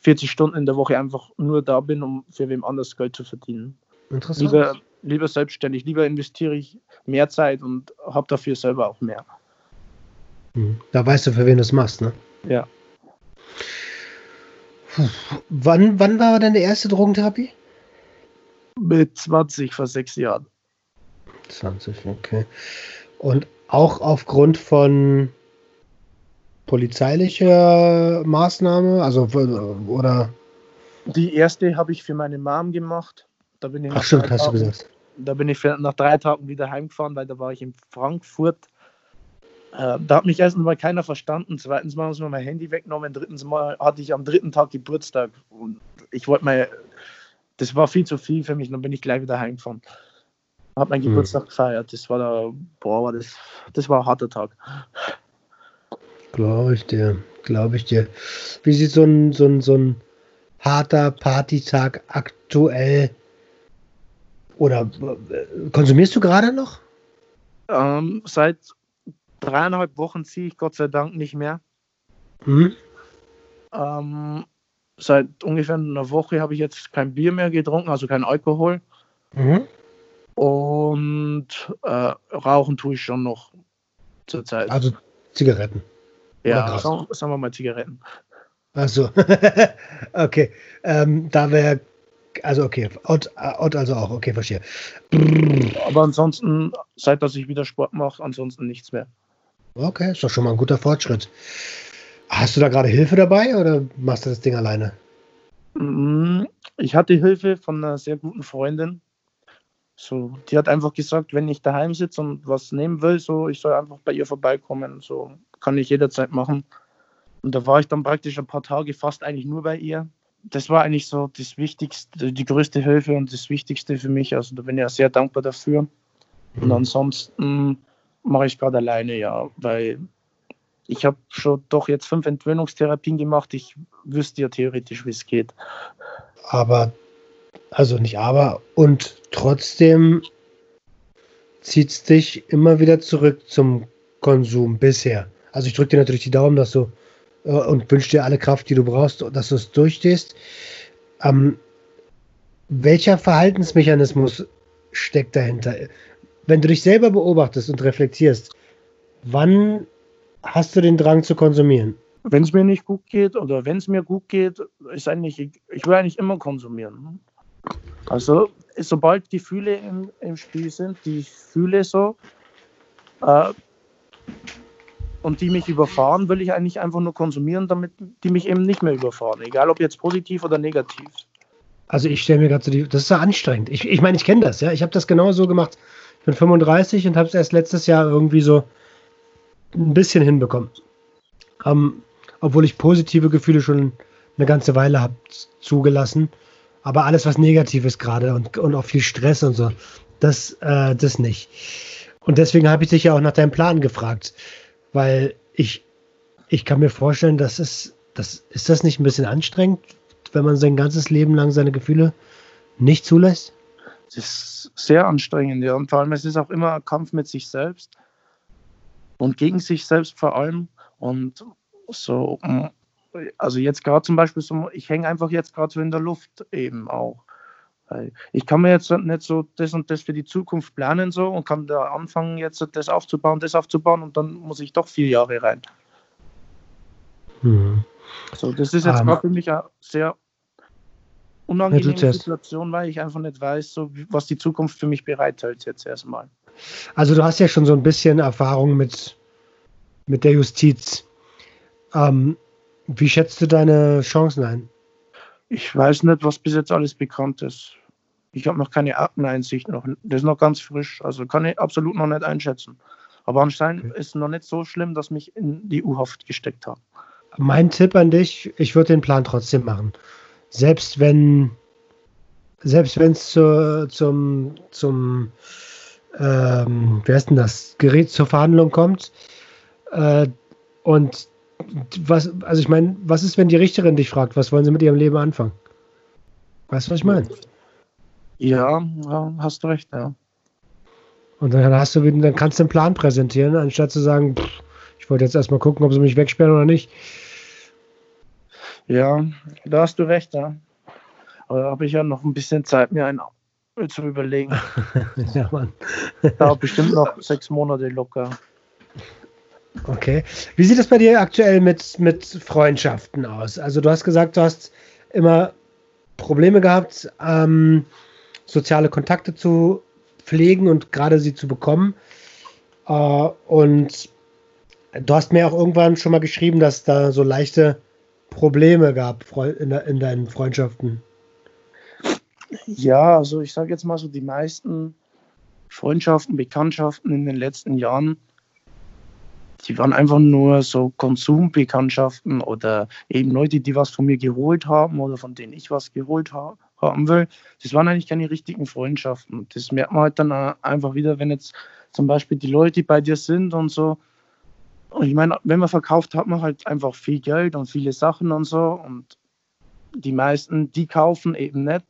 [SPEAKER 2] 40 Stunden in der Woche einfach nur da bin, um für wem anders Geld zu verdienen. Interessant. Lieber, lieber selbstständig, lieber investiere ich mehr Zeit und habe dafür selber auch mehr.
[SPEAKER 1] Mhm. Da weißt du, für wen du es machst, ne?
[SPEAKER 2] Ja.
[SPEAKER 1] Wann, wann war deine erste Drogentherapie?
[SPEAKER 2] Mit 20, vor sechs Jahren.
[SPEAKER 1] 20, okay. Und auch aufgrund von polizeilicher Maßnahme, also oder?
[SPEAKER 2] Die erste habe ich für meine Mom gemacht. Da bin ich
[SPEAKER 1] Ach stimmt, hast du gesagt.
[SPEAKER 2] Da bin ich nach drei Tagen wieder heimgefahren, weil da war ich in Frankfurt äh, da hat mich erstens mal keiner verstanden. Zweitens mal haben sie mir mein Handy weggenommen. Drittens mal hatte ich am dritten Tag Geburtstag. Und ich wollte mal, das war viel zu viel für mich. Dann bin ich gleich wieder heimgefahren. Hab meinen hm. Geburtstag mhm. gefeiert. Das war da, boah, das, das war ein harter Tag.
[SPEAKER 1] Glaube ich dir, glaube ich dir. Wie sieht so ein, so ein, so ein harter Partytag aktuell oder äh, konsumierst du gerade noch?
[SPEAKER 2] Ähm, seit dreieinhalb Wochen ziehe ich Gott sei Dank nicht mehr. Mhm. Ähm, seit ungefähr einer Woche habe ich jetzt kein Bier mehr getrunken, also kein Alkohol. Mhm. Und äh, rauchen tue ich schon noch zurzeit.
[SPEAKER 1] Also Zigaretten.
[SPEAKER 2] Ja, sagen, sagen, wir mal Zigaretten.
[SPEAKER 1] Also, *laughs* okay. Ähm, da wäre, also okay, Ott, Ott also auch, okay, verstehe.
[SPEAKER 2] Aber ansonsten, seit dass ich wieder Sport mache, ansonsten nichts mehr.
[SPEAKER 1] Okay, ist doch schon mal ein guter Fortschritt. Hast du da gerade Hilfe dabei oder machst du das Ding alleine?
[SPEAKER 2] Mm, ich hatte Hilfe von einer sehr guten Freundin. So, die hat einfach gesagt, wenn ich daheim sitze und was nehmen will, so ich soll einfach bei ihr vorbeikommen. So kann ich jederzeit machen. Und da war ich dann praktisch ein paar Tage fast eigentlich nur bei ihr. Das war eigentlich so das Wichtigste, die größte Hilfe und das Wichtigste für mich. Also da bin ich ja sehr dankbar dafür. Und mhm. ansonsten mache ich gerade alleine, ja, weil ich habe schon doch jetzt fünf Entwöhnungstherapien gemacht. Ich wüsste ja theoretisch, wie es geht.
[SPEAKER 1] Aber, also nicht aber, und trotzdem zieht es dich immer wieder zurück zum Konsum bisher. Also ich drücke dir natürlich die Daumen, dass du äh, und wünsche dir alle Kraft, die du brauchst, dass du es durchstehst. Ähm, welcher Verhaltensmechanismus steckt dahinter? wenn du dich selber beobachtest und reflektierst, wann hast du den Drang zu konsumieren?
[SPEAKER 2] Wenn es mir nicht gut geht oder wenn es mir gut geht, ist eigentlich, ich will eigentlich immer konsumieren. Also sobald die Gefühle im, im Spiel sind, die Gefühle so, äh, und die mich überfahren, will ich eigentlich einfach nur konsumieren, damit die mich eben nicht mehr überfahren. Egal ob jetzt positiv oder negativ.
[SPEAKER 1] Also ich stelle mir gerade so die, das ist ja anstrengend. Ich, ich meine, ich kenne das, ja. Ich habe das genau so gemacht. Ich bin 35 und habe es erst letztes Jahr irgendwie so ein bisschen hinbekommen. Ähm, obwohl ich positive Gefühle schon eine ganze Weile habe zugelassen. Aber alles, was negativ ist gerade und, und auch viel Stress und so, das, äh, das nicht. Und deswegen habe ich dich ja auch nach deinem Plan gefragt. Weil ich, ich kann mir vorstellen, dass es, das, ist das nicht ein bisschen anstrengend, wenn man sein ganzes Leben lang seine Gefühle nicht zulässt?
[SPEAKER 2] Es ist sehr anstrengend, ja. Und vor allem, es ist auch immer ein Kampf mit sich selbst und gegen sich selbst vor allem. Und so, also jetzt gerade zum Beispiel, so, ich hänge einfach jetzt gerade so in der Luft eben auch. Ich kann mir jetzt nicht so das und das für die Zukunft planen so und kann da anfangen, jetzt das aufzubauen, das aufzubauen und dann muss ich doch vier Jahre rein. Mhm. So, das ist jetzt um, gerade für mich eine sehr unangenehme Situation, weil ich einfach nicht weiß, so, was die Zukunft für mich bereithält jetzt erstmal.
[SPEAKER 1] Also du hast ja schon so ein bisschen Erfahrung mit, mit der Justiz. Ähm, wie schätzt du deine Chancen ein?
[SPEAKER 2] Ich weiß nicht, was bis jetzt alles bekannt ist. Ich habe noch keine Akteneinsicht noch. Das ist noch ganz frisch. Also kann ich absolut noch nicht einschätzen. Aber anscheinend okay. ist es noch nicht so schlimm, dass mich in die U-Haft gesteckt haben.
[SPEAKER 1] Mein Tipp an dich, ich würde den Plan trotzdem machen. Selbst wenn selbst wenn es zu, zum, zum ähm, wie heißt denn das, Gerät zur Verhandlung kommt äh, und was, also ich meine, was ist, wenn die Richterin dich fragt, was wollen sie mit ihrem Leben anfangen? Weißt du, was ich meine?
[SPEAKER 2] Ja, ja, hast du recht, ja.
[SPEAKER 1] Und dann hast du dann kannst du einen Plan präsentieren, anstatt zu sagen, pff, ich wollte jetzt erstmal gucken, ob sie mich wegsperren oder nicht.
[SPEAKER 2] Ja, da hast du recht, ja. Aber da habe ich ja noch ein bisschen Zeit, mir einen zu überlegen. *laughs* ja, Mann. Dauert bestimmt noch sechs Monate locker.
[SPEAKER 1] Okay. Wie sieht es bei dir aktuell mit, mit Freundschaften aus? Also du hast gesagt, du hast immer Probleme gehabt, ähm, soziale Kontakte zu pflegen und gerade sie zu bekommen. Äh, und du hast mir auch irgendwann schon mal geschrieben, dass da so leichte Probleme gab in, in deinen Freundschaften.
[SPEAKER 2] Ja, also ich sage jetzt mal so, die meisten Freundschaften, Bekanntschaften in den letzten Jahren die waren einfach nur so Konsumbekanntschaften oder eben Leute, die was von mir geholt haben oder von denen ich was geholt ha haben will. Das waren eigentlich keine richtigen Freundschaften. Das merkt man halt dann einfach wieder, wenn jetzt zum Beispiel die Leute bei dir sind und so. Und ich meine, wenn man verkauft, hat man halt einfach viel Geld und viele Sachen und so. Und die meisten, die kaufen eben nicht.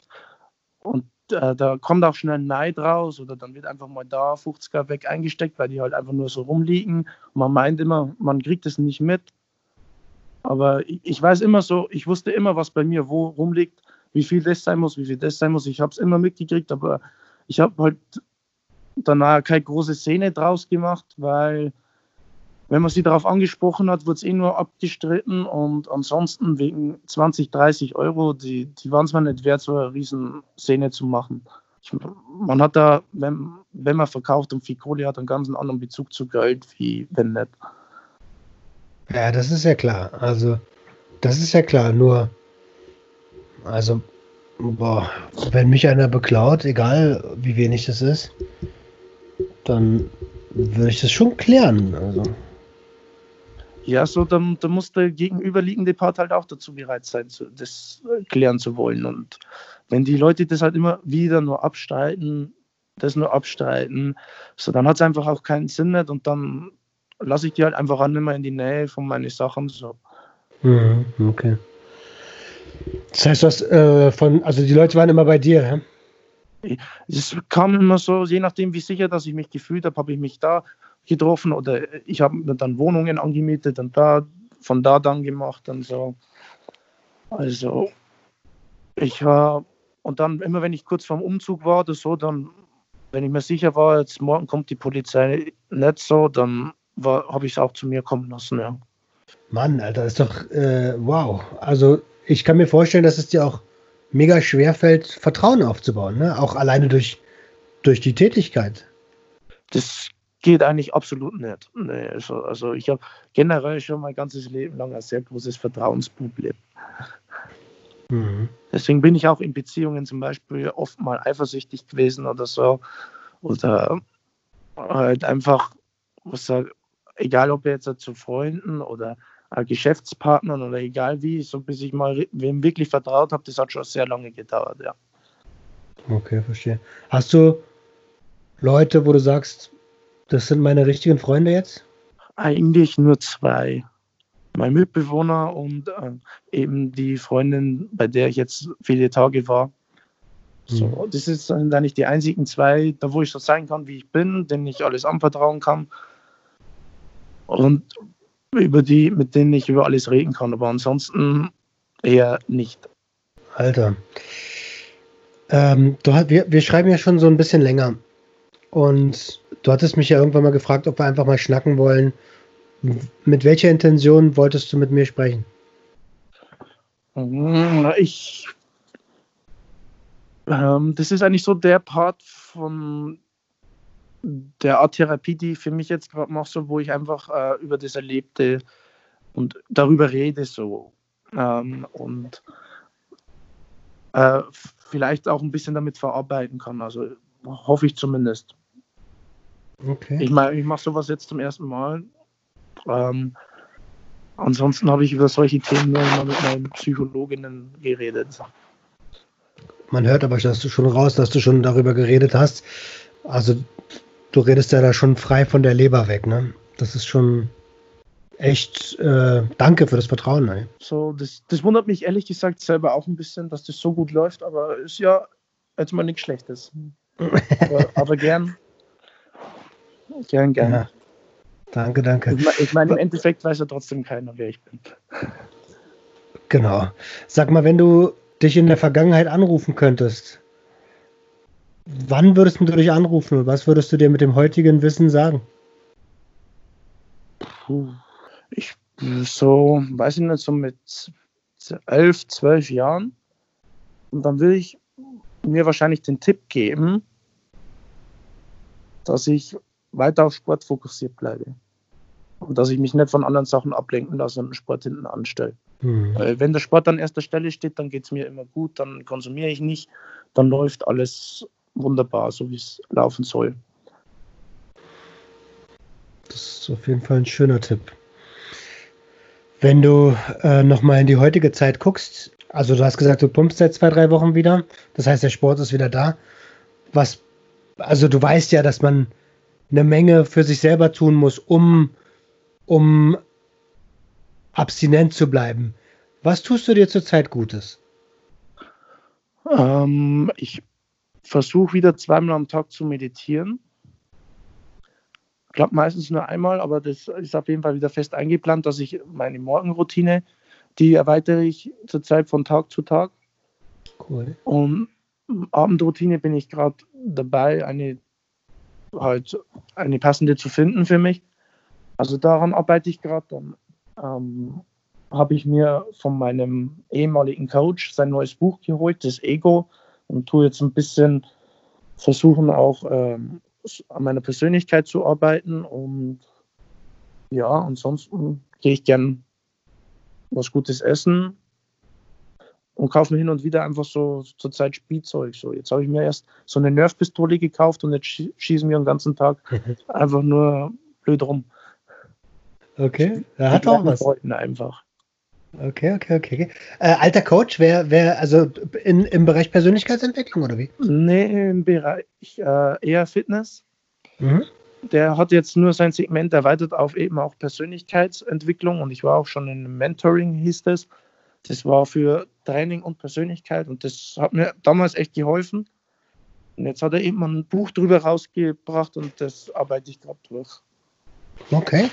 [SPEAKER 2] Und äh, da kommt auch schnell Neid raus oder dann wird einfach mal da 50er weg eingesteckt, weil die halt einfach nur so rumliegen. Und man meint immer, man kriegt es nicht mit. Aber ich, ich, weiß immer so, ich wusste immer, was bei mir wo rumliegt, wie viel das sein muss, wie viel das sein muss. Ich habe es immer mitgekriegt, aber ich habe halt danach keine große Szene draus gemacht, weil wenn man sie darauf angesprochen hat, wurde es eh nur abgestritten und ansonsten wegen 20, 30 Euro, die, die waren es mir nicht wert, so eine Riesenszene zu machen. Ich, man hat da, wenn, wenn man verkauft und viel Kohle hat, einen ganz anderen Bezug zu Geld, wie wenn nicht.
[SPEAKER 1] Ja, das ist ja klar. Also, das ist ja klar. Nur, also, boah, wenn mich einer beklaut, egal wie wenig das ist, dann würde ich das schon klären. Also.
[SPEAKER 2] Ja, so, dann, dann muss der gegenüberliegende Part halt auch dazu bereit sein, das klären zu wollen. Und wenn die Leute das halt immer wieder nur abstreiten, das nur abstreiten, so dann hat es einfach auch keinen Sinn nicht und dann lasse ich die halt einfach auch nicht mehr in die Nähe von meinen Sachen. So.
[SPEAKER 1] Mhm, okay. Das heißt, was äh, von, also die Leute waren immer bei dir, ja?
[SPEAKER 2] Es kam immer so, je nachdem, wie sicher, dass ich mich gefühlt habe, habe ich mich da getroffen oder ich habe mir dann Wohnungen angemietet und da von da dann gemacht und so. Also ich war und dann immer wenn ich kurz vorm Umzug war oder so, dann wenn ich mir sicher war, jetzt morgen kommt die Polizei nicht so, dann habe ich es auch zu mir kommen lassen, ja.
[SPEAKER 1] Mann, Alter, ist doch äh, wow. Also ich kann mir vorstellen, dass es dir auch mega schwer fällt, Vertrauen aufzubauen, ne? Auch alleine durch, durch die Tätigkeit.
[SPEAKER 2] Das geht eigentlich absolut nicht. Nee, also, also ich habe generell schon mein ganzes Leben lang ein sehr großes Vertrauensproblem. Mhm. Deswegen bin ich auch in Beziehungen zum Beispiel oft mal eifersüchtig gewesen oder so. Oder halt einfach, was sag, egal ob jetzt zu Freunden oder Geschäftspartnern oder egal wie, so bis ich mal wem wirklich vertraut habe, das hat schon sehr lange gedauert, ja.
[SPEAKER 1] Okay, verstehe. Hast du Leute, wo du sagst, das sind meine richtigen Freunde jetzt?
[SPEAKER 2] Eigentlich nur zwei. Mein Mitbewohner und äh, eben die Freundin, bei der ich jetzt viele Tage war. So, mhm. Das sind eigentlich die einzigen zwei, da wo ich so sein kann, wie ich bin, denen ich alles anvertrauen kann. Und über die, mit denen ich über alles reden kann. Aber ansonsten eher nicht.
[SPEAKER 1] Alter. Ähm, du, wir, wir schreiben ja schon so ein bisschen länger. Und du hattest mich ja irgendwann mal gefragt, ob wir einfach mal schnacken wollen. Mit welcher Intention wolltest du mit mir sprechen?
[SPEAKER 2] Ich. Ähm, das ist eigentlich so der Part von der Art Therapie, die für mich jetzt gerade mache, so, wo ich einfach äh, über das Erlebte und darüber rede so. Ähm, und äh, vielleicht auch ein bisschen damit verarbeiten kann. Also hoffe ich zumindest. Okay. Ich meine, ich mache sowas jetzt zum ersten Mal. Ähm, ansonsten habe ich über solche Themen nur mal mit meinen Psychologinnen geredet.
[SPEAKER 1] Man hört aber, dass du schon raus, dass du schon darüber geredet hast. Also du redest ja da schon frei von der Leber weg, ne? Das ist schon echt äh, danke für das Vertrauen. Ne?
[SPEAKER 2] So, das, das wundert mich ehrlich gesagt selber auch ein bisschen, dass das so gut läuft, aber ist ja jetzt mal nichts Schlechtes. Aber, aber gern. Gern, gern. Ja.
[SPEAKER 1] Danke, danke.
[SPEAKER 2] Ich meine, im Endeffekt weiß ja trotzdem keiner, wer ich bin.
[SPEAKER 1] Genau. Sag mal, wenn du dich in der Vergangenheit anrufen könntest, wann würdest du dich anrufen und was würdest du dir mit dem heutigen Wissen sagen?
[SPEAKER 2] Puh. Ich so, weiß ich nicht, so mit elf, zwölf Jahren. Und dann will ich mir wahrscheinlich den Tipp geben, dass ich weiter auf Sport fokussiert bleibe. Und dass ich mich nicht von anderen Sachen ablenken lasse und den Sport hinten anstelle. Mhm. Weil wenn der Sport an erster Stelle steht, dann geht es mir immer gut, dann konsumiere ich nicht, dann läuft alles wunderbar, so wie es laufen soll.
[SPEAKER 1] Das ist auf jeden Fall ein schöner Tipp. Wenn du äh, nochmal in die heutige Zeit guckst, also du hast gesagt, du pumpst seit zwei, drei Wochen wieder. Das heißt, der Sport ist wieder da. Was, also du weißt ja, dass man eine Menge für sich selber tun muss, um, um abstinent zu bleiben. Was tust du dir zurzeit Gutes?
[SPEAKER 2] Ähm, ich versuche wieder zweimal am Tag zu meditieren klappt meistens nur einmal, aber das ist auf jeden Fall wieder fest eingeplant, dass ich meine Morgenroutine, die erweitere ich zurzeit von Tag zu Tag. Cool. Und Abendroutine bin ich gerade dabei, eine halt eine passende zu finden für mich. Also daran arbeite ich gerade. Dann ähm, habe ich mir von meinem ehemaligen Coach sein neues Buch geholt, das Ego, und tue jetzt ein bisschen versuchen auch ähm, an meiner Persönlichkeit zu arbeiten und ja, ansonsten gehe ich gern was Gutes essen und kaufe mir hin und wieder einfach so zur Zeit Spielzeug. So, jetzt habe ich mir erst so eine Nerfpistole gekauft und jetzt schießen wir den ganzen Tag *laughs* einfach nur blöd rum.
[SPEAKER 1] Okay, er hat auch was.
[SPEAKER 2] Einfach.
[SPEAKER 1] Okay, okay, okay. Äh, alter Coach, wer, wer, also in, im Bereich Persönlichkeitsentwicklung oder wie?
[SPEAKER 2] Nee, im Bereich äh, eher Fitness. Mhm. Der hat jetzt nur sein Segment erweitert auf eben auch Persönlichkeitsentwicklung und ich war auch schon in Mentoring, hieß das. Das war für Training und Persönlichkeit und das hat mir damals echt geholfen. Und jetzt hat er eben ein Buch drüber rausgebracht und das arbeite ich gerade durch.
[SPEAKER 1] Okay,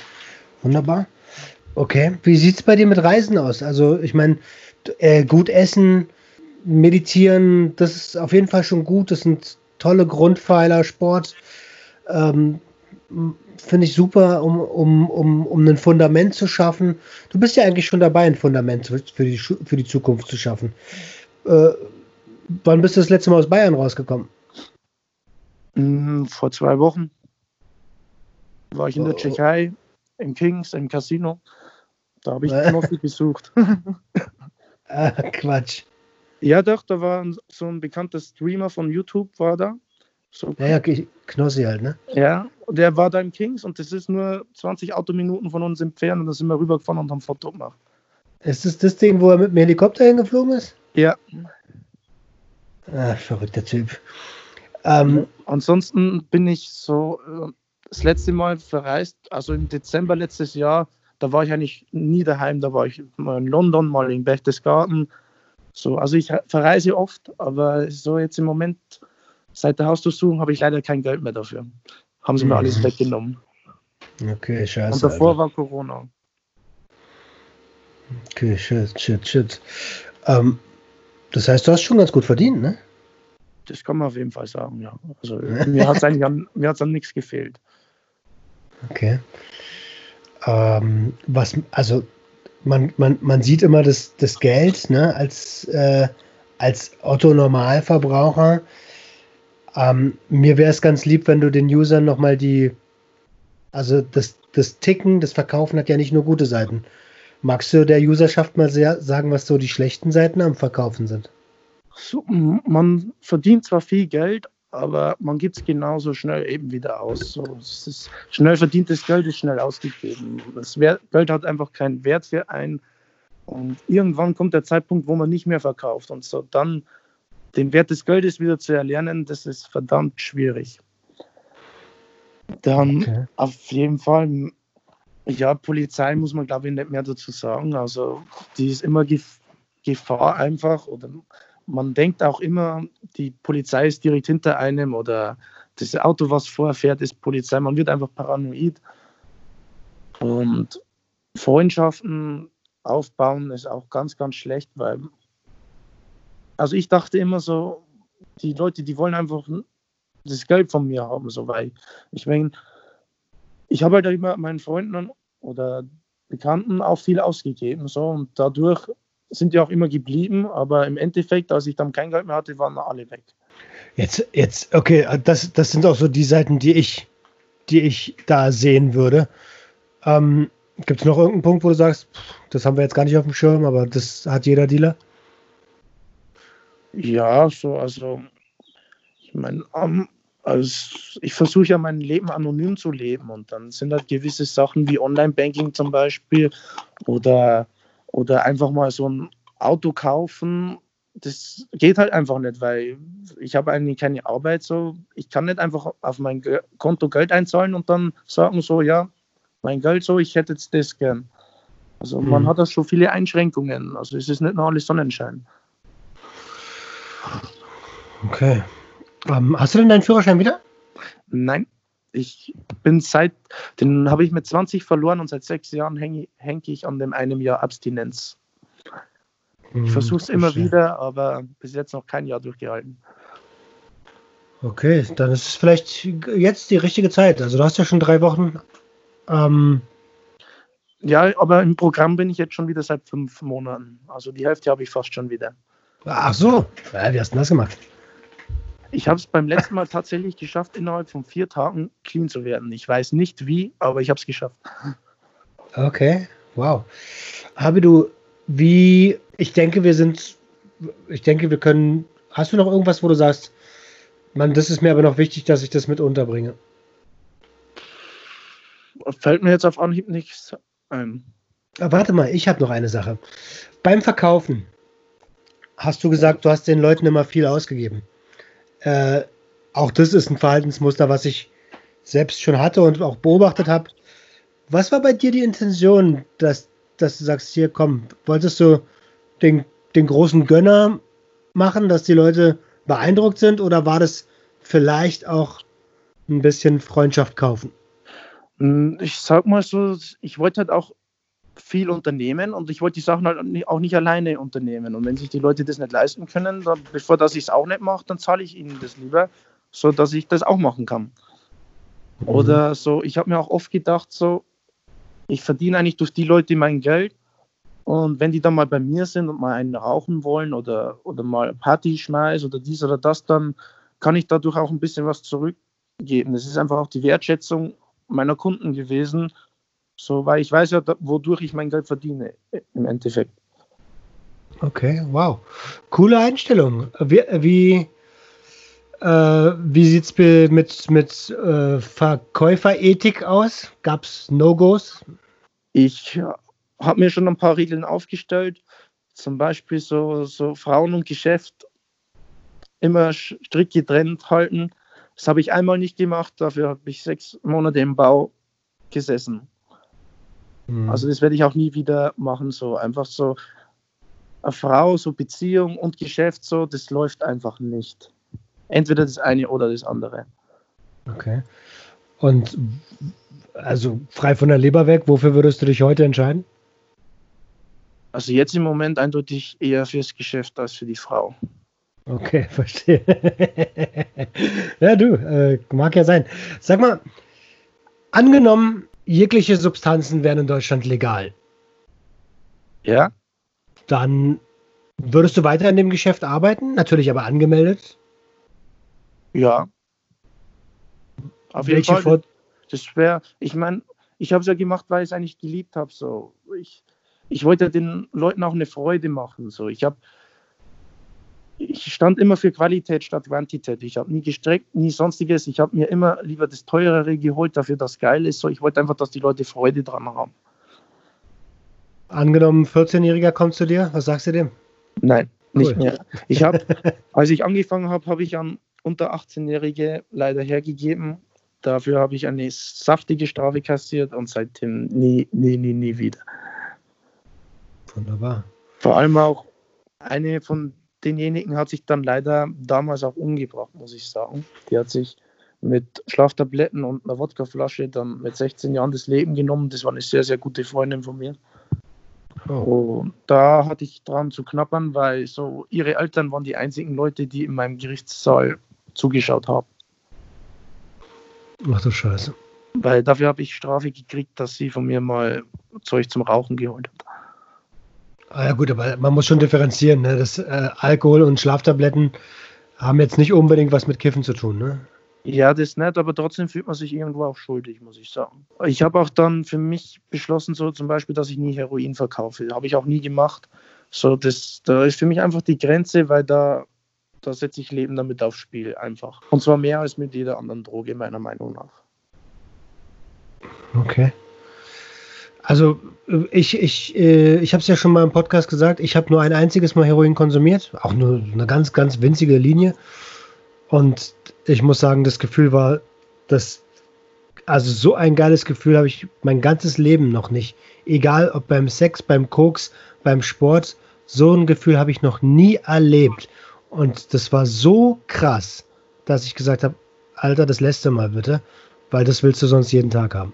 [SPEAKER 1] wunderbar. Okay, wie sieht es bei dir mit Reisen aus? Also, ich meine, äh, gut essen, meditieren, das ist auf jeden Fall schon gut. Das sind tolle Grundpfeiler, Sport. Ähm, Finde ich super, um, um, um, um ein Fundament zu schaffen. Du bist ja eigentlich schon dabei, ein Fundament für die, für die Zukunft zu schaffen. Äh, wann bist du das letzte Mal aus Bayern rausgekommen?
[SPEAKER 2] Mm, vor zwei Wochen. war ich in der oh. Tschechei, im Kings, im Casino. Da habe ich *laughs* Knossi besucht.
[SPEAKER 1] ah, Quatsch.
[SPEAKER 2] Ja, doch, da war so ein bekannter Streamer von YouTube, war da.
[SPEAKER 1] So ja, ja, Knossi halt, ne?
[SPEAKER 2] Ja, der war da im Kings und das ist nur 20 Autominuten von uns entfernt und da sind wir rübergefahren und haben Foto gemacht.
[SPEAKER 1] Ist das das Ding, wo er mit dem Helikopter hingeflogen ist?
[SPEAKER 2] Ja.
[SPEAKER 1] Ah, verrückter Typ. Ähm,
[SPEAKER 2] Ansonsten bin ich so äh, das letzte Mal verreist, also im Dezember letztes Jahr, da war ich eigentlich nie daheim, da war ich mal in London, mal in Berchtesgaden. So, also ich verreise oft, aber so jetzt im Moment, seit der Hausdurchsuchung, habe ich leider kein Geld mehr dafür. Haben sie mir mhm. alles weggenommen.
[SPEAKER 1] Okay, scheiße.
[SPEAKER 2] Und davor Alter. war Corona.
[SPEAKER 1] Okay, shit, shit, shit. Ähm, das heißt, du hast schon ganz gut verdient, ne?
[SPEAKER 2] Das kann man auf jeden Fall sagen, ja. Also *laughs* mir hat es eigentlich an, mir hat's an nichts gefehlt.
[SPEAKER 1] Okay. Ähm, was, also man, man, man sieht immer das, das Geld ne, als, äh, als Otto-Normalverbraucher. Ähm, mir wäre es ganz lieb, wenn du den Usern nochmal die, also das, das Ticken, das Verkaufen hat ja nicht nur gute Seiten. Magst du der Userschaft mal sehr sagen, was so die schlechten Seiten am Verkaufen sind?
[SPEAKER 2] So, man verdient zwar viel Geld, aber man gibt es genauso schnell eben wieder aus. So, schnell verdientes Geld ist schnell ausgegeben. Das Wert, Geld hat einfach keinen Wert für einen. Und irgendwann kommt der Zeitpunkt, wo man nicht mehr verkauft. Und so dann den Wert des Geldes wieder zu erlernen, das ist verdammt schwierig. Dann okay. auf jeden Fall, ja, Polizei muss man glaube ich nicht mehr dazu sagen. Also die ist immer Gefahr einfach oder man denkt auch immer, die Polizei ist direkt hinter einem oder das Auto, was vorfährt, ist Polizei. Man wird einfach paranoid. Und Freundschaften aufbauen ist auch ganz, ganz schlecht, weil, also ich dachte immer so, die Leute, die wollen einfach das Geld von mir haben, so weil ich meine, ich habe halt immer meinen Freunden oder Bekannten auch viel ausgegeben, so und dadurch sind ja auch immer geblieben, aber im Endeffekt, als ich dann kein Geld mehr hatte, waren alle weg.
[SPEAKER 1] Jetzt, jetzt, okay, das, das sind auch so die Seiten, die ich, die ich da sehen würde. Ähm, Gibt es noch irgendeinen Punkt, wo du sagst, das haben wir jetzt gar nicht auf dem Schirm, aber das hat jeder Dealer?
[SPEAKER 2] Ja, so, also, ich meine, um, also ich versuche ja mein Leben anonym zu leben und dann sind halt gewisse Sachen wie Online-Banking zum Beispiel oder oder einfach mal so ein Auto kaufen, das geht halt einfach nicht, weil ich habe eigentlich keine Arbeit so. Ich kann nicht einfach auf mein Konto Geld einzahlen und dann sagen so, ja, mein Geld so, ich hätte jetzt das gern. Also mhm. man hat da schon viele Einschränkungen. Also es ist nicht nur alles Sonnenschein.
[SPEAKER 1] Okay. Ähm, hast du denn deinen Führerschein wieder?
[SPEAKER 2] Nein. Ich bin seit, den habe ich mit 20 verloren und seit sechs Jahren hänge häng ich an dem einem Jahr Abstinenz. Ich hm, versuche es immer wieder, aber bis jetzt noch kein Jahr durchgehalten.
[SPEAKER 1] Okay, dann ist es vielleicht jetzt die richtige Zeit. Also du hast ja schon drei Wochen. Ähm
[SPEAKER 2] ja, aber im Programm bin ich jetzt schon wieder seit fünf Monaten. Also die Hälfte habe ich fast schon wieder.
[SPEAKER 1] Ach so, ja, wie hast du das gemacht?
[SPEAKER 2] Ich habe es beim letzten Mal tatsächlich geschafft, innerhalb von vier Tagen clean zu werden. Ich weiß nicht wie, aber ich habe es geschafft.
[SPEAKER 1] Okay, wow. Habe du, wie, ich denke, wir sind, ich denke, wir können, hast du noch irgendwas, wo du sagst, man, das ist mir aber noch wichtig, dass ich das mit unterbringe?
[SPEAKER 2] Fällt mir jetzt auf Anhieb nichts ein.
[SPEAKER 1] Aber warte mal, ich habe noch eine Sache. Beim Verkaufen hast du gesagt, du hast den Leuten immer viel ausgegeben. Äh, auch das ist ein Verhaltensmuster, was ich selbst schon hatte und auch beobachtet habe. Was war bei dir die Intention, dass, dass du sagst, hier komm, wolltest du den, den großen Gönner machen, dass die Leute beeindruckt sind oder war das vielleicht auch ein bisschen Freundschaft kaufen?
[SPEAKER 2] Hm, ich sag mal so, ich wollte halt auch viel unternehmen und ich wollte die Sachen halt auch nicht alleine unternehmen. Und wenn sich die Leute das nicht leisten können, dann, bevor dass ich es auch nicht mache, dann zahle ich ihnen das lieber, so dass ich das auch machen kann. Mhm. Oder so, ich habe mir auch oft gedacht, so, ich verdiene eigentlich durch die Leute mein Geld. Und wenn die dann mal bei mir sind und mal einen rauchen wollen oder, oder mal Party schmeißen oder dies oder das, dann kann ich dadurch auch ein bisschen was zurückgeben. Das ist einfach auch die Wertschätzung meiner Kunden gewesen. So, weil ich weiß ja, wodurch ich mein Geld verdiene im Endeffekt.
[SPEAKER 1] Okay, wow. Coole Einstellung. Wie, wie, äh, wie sieht es mit, mit äh, Verkäuferethik aus? Gab es No-Gos?
[SPEAKER 2] Ich habe mir schon ein paar Regeln aufgestellt. Zum Beispiel so, so Frauen und Geschäft immer strikt getrennt halten. Das habe ich einmal nicht gemacht, dafür habe ich sechs Monate im Bau gesessen. Mhm. Also das werde ich auch nie wieder machen. So einfach so eine Frau, so Beziehung und Geschäft, so, das läuft einfach nicht. Entweder das eine oder das andere.
[SPEAKER 1] Okay. Und also frei von der Leber weg, wofür würdest du dich heute entscheiden?
[SPEAKER 2] Also jetzt im Moment eindeutig eher fürs Geschäft als für die Frau.
[SPEAKER 1] Okay, *laughs* verstehe. ja, du, äh, mag ja sein. Sag mal, angenommen, jegliche Substanzen wären in Deutschland legal.
[SPEAKER 2] Ja.
[SPEAKER 1] Dann würdest du weiter in dem Geschäft arbeiten, natürlich aber angemeldet.
[SPEAKER 2] Ja. Auf jeden Welche Fall. Das wäre, ich meine, ich habe es ja gemacht, weil ich es eigentlich geliebt habe. So. Ich, ich wollte den Leuten auch eine Freude machen. So. Ich habe ich stand immer für Qualität statt Quantität. Ich habe nie gestreckt, nie sonstiges. Ich habe mir immer lieber das Teurere geholt, dafür das geil ist. So, ich wollte einfach, dass die Leute Freude dran haben.
[SPEAKER 1] Angenommen, 14-Jähriger kommt zu dir, was sagst du dem?
[SPEAKER 2] Nein, cool. nicht mehr. Ich habe, *laughs* als ich angefangen habe, habe ich an unter 18-Jährige leider hergegeben. Dafür habe ich eine saftige Strafe kassiert und seitdem nie, nie, nie, nie wieder.
[SPEAKER 1] Wunderbar.
[SPEAKER 2] Vor allem auch eine von denjenigen hat sich dann leider damals auch umgebracht, muss ich sagen. Die hat sich mit Schlaftabletten und einer Wodkaflasche dann mit 16 Jahren das Leben genommen. Das war eine sehr, sehr gute Freundin von mir. Oh. Und da hatte ich dran zu knappern, weil so ihre Eltern waren die einzigen Leute, die in meinem Gerichtssaal zugeschaut haben.
[SPEAKER 1] Ach du Scheiße.
[SPEAKER 2] Weil dafür habe ich Strafe gekriegt, dass sie von mir mal Zeug zum Rauchen geholt hat.
[SPEAKER 1] Ah, ja gut, aber man muss schon differenzieren. Ne? Das, äh, Alkohol und Schlaftabletten haben jetzt nicht unbedingt was mit Kiffen zu tun. Ne?
[SPEAKER 2] Ja, das nicht, aber trotzdem fühlt man sich irgendwo auch schuldig, muss ich sagen. Ich habe auch dann für mich beschlossen, so zum Beispiel, dass ich nie Heroin verkaufe. Habe ich auch nie gemacht. So, das, da ist für mich einfach die Grenze, weil da, da setze ich Leben damit aufs Spiel einfach. Und zwar mehr als mit jeder anderen Droge, meiner Meinung nach.
[SPEAKER 1] Okay. Also ich, ich, äh, ich habe es ja schon mal im Podcast gesagt, ich habe nur ein einziges Mal Heroin konsumiert, auch nur eine ganz, ganz winzige Linie. Und ich muss sagen, das Gefühl war, das, also so ein geiles Gefühl habe ich mein ganzes Leben noch nicht. Egal ob beim Sex, beim Koks, beim Sport, so ein Gefühl habe ich noch nie erlebt. Und das war so krass, dass ich gesagt habe, Alter, das lässt du mal bitte, weil das willst du sonst jeden Tag haben.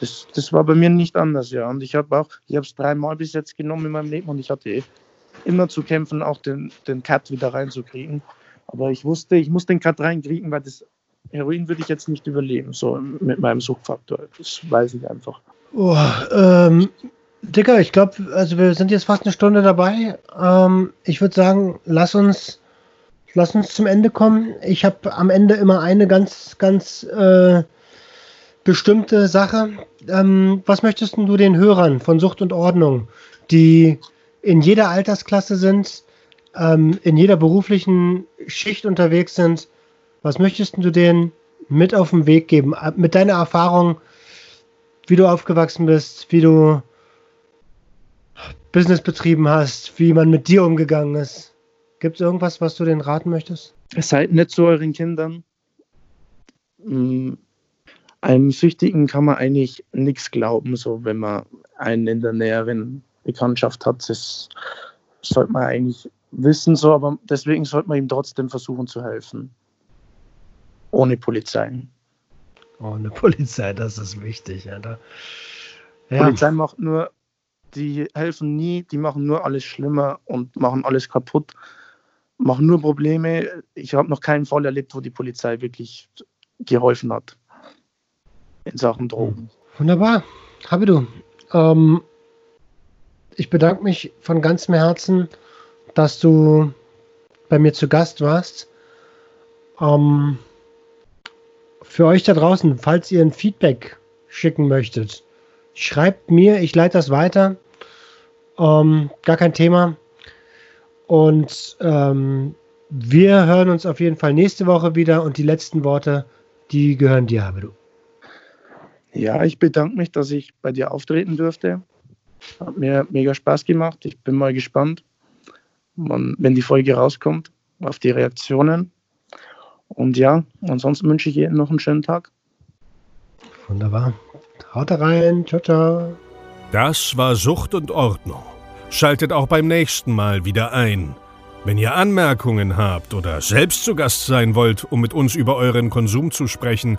[SPEAKER 2] Das, das war bei mir nicht anders, ja. Und ich habe auch, ich habe es dreimal bis jetzt genommen in meinem Leben und ich hatte immer zu kämpfen, auch den, den Cut wieder reinzukriegen. Aber ich wusste, ich muss den Cut reinkriegen, weil das Heroin würde ich jetzt nicht überleben, so mit meinem Suchtfaktor. Das weiß ich einfach.
[SPEAKER 1] Oh, ähm, Dicker, ich glaube, also wir sind jetzt fast eine Stunde dabei. Ähm, ich würde sagen, lass uns, lass uns zum Ende kommen. Ich habe am Ende immer eine ganz, ganz äh, bestimmte Sache. Ähm, was möchtest du den Hörern von Sucht und Ordnung, die in jeder Altersklasse sind, ähm, in jeder beruflichen Schicht unterwegs sind, was möchtest du denen mit auf den Weg geben? Äh, mit deiner Erfahrung, wie du aufgewachsen bist, wie du Business betrieben hast, wie man mit dir umgegangen ist. Gibt es irgendwas, was du denen raten möchtest?
[SPEAKER 2] Seid nicht zu euren Kindern. Einem Süchtigen kann man eigentlich nichts glauben, so wenn man einen in der näheren Bekanntschaft hat. Das sollte man eigentlich wissen, so, aber deswegen sollte man ihm trotzdem versuchen zu helfen. Ohne Polizei.
[SPEAKER 1] Ohne Polizei, das ist wichtig, Alter.
[SPEAKER 2] Ja. Polizei macht nur, die helfen nie, die machen nur alles schlimmer und machen alles kaputt, machen nur Probleme. Ich habe noch keinen Fall erlebt, wo die Polizei wirklich geholfen hat in Sachen Drogen.
[SPEAKER 1] Wunderbar. Habe du. Ähm, ich bedanke mich von ganzem Herzen, dass du bei mir zu Gast warst. Ähm, für euch da draußen, falls ihr ein Feedback schicken möchtet, schreibt mir, ich leite das weiter. Ähm, gar kein Thema. Und ähm, wir hören uns auf jeden Fall nächste Woche wieder und die letzten Worte, die gehören dir, Habedu.
[SPEAKER 2] Ja, ich bedanke mich, dass ich bei dir auftreten durfte. Hat mir mega Spaß gemacht. Ich bin mal gespannt, wenn die Folge rauskommt, auf die Reaktionen. Und ja, ansonsten wünsche ich jedem noch einen schönen Tag.
[SPEAKER 1] Wunderbar. Haut rein. Ciao, ciao.
[SPEAKER 3] Das war Sucht und Ordnung. Schaltet auch beim nächsten Mal wieder ein. Wenn ihr Anmerkungen habt oder selbst zu Gast sein wollt, um mit uns über euren Konsum zu sprechen,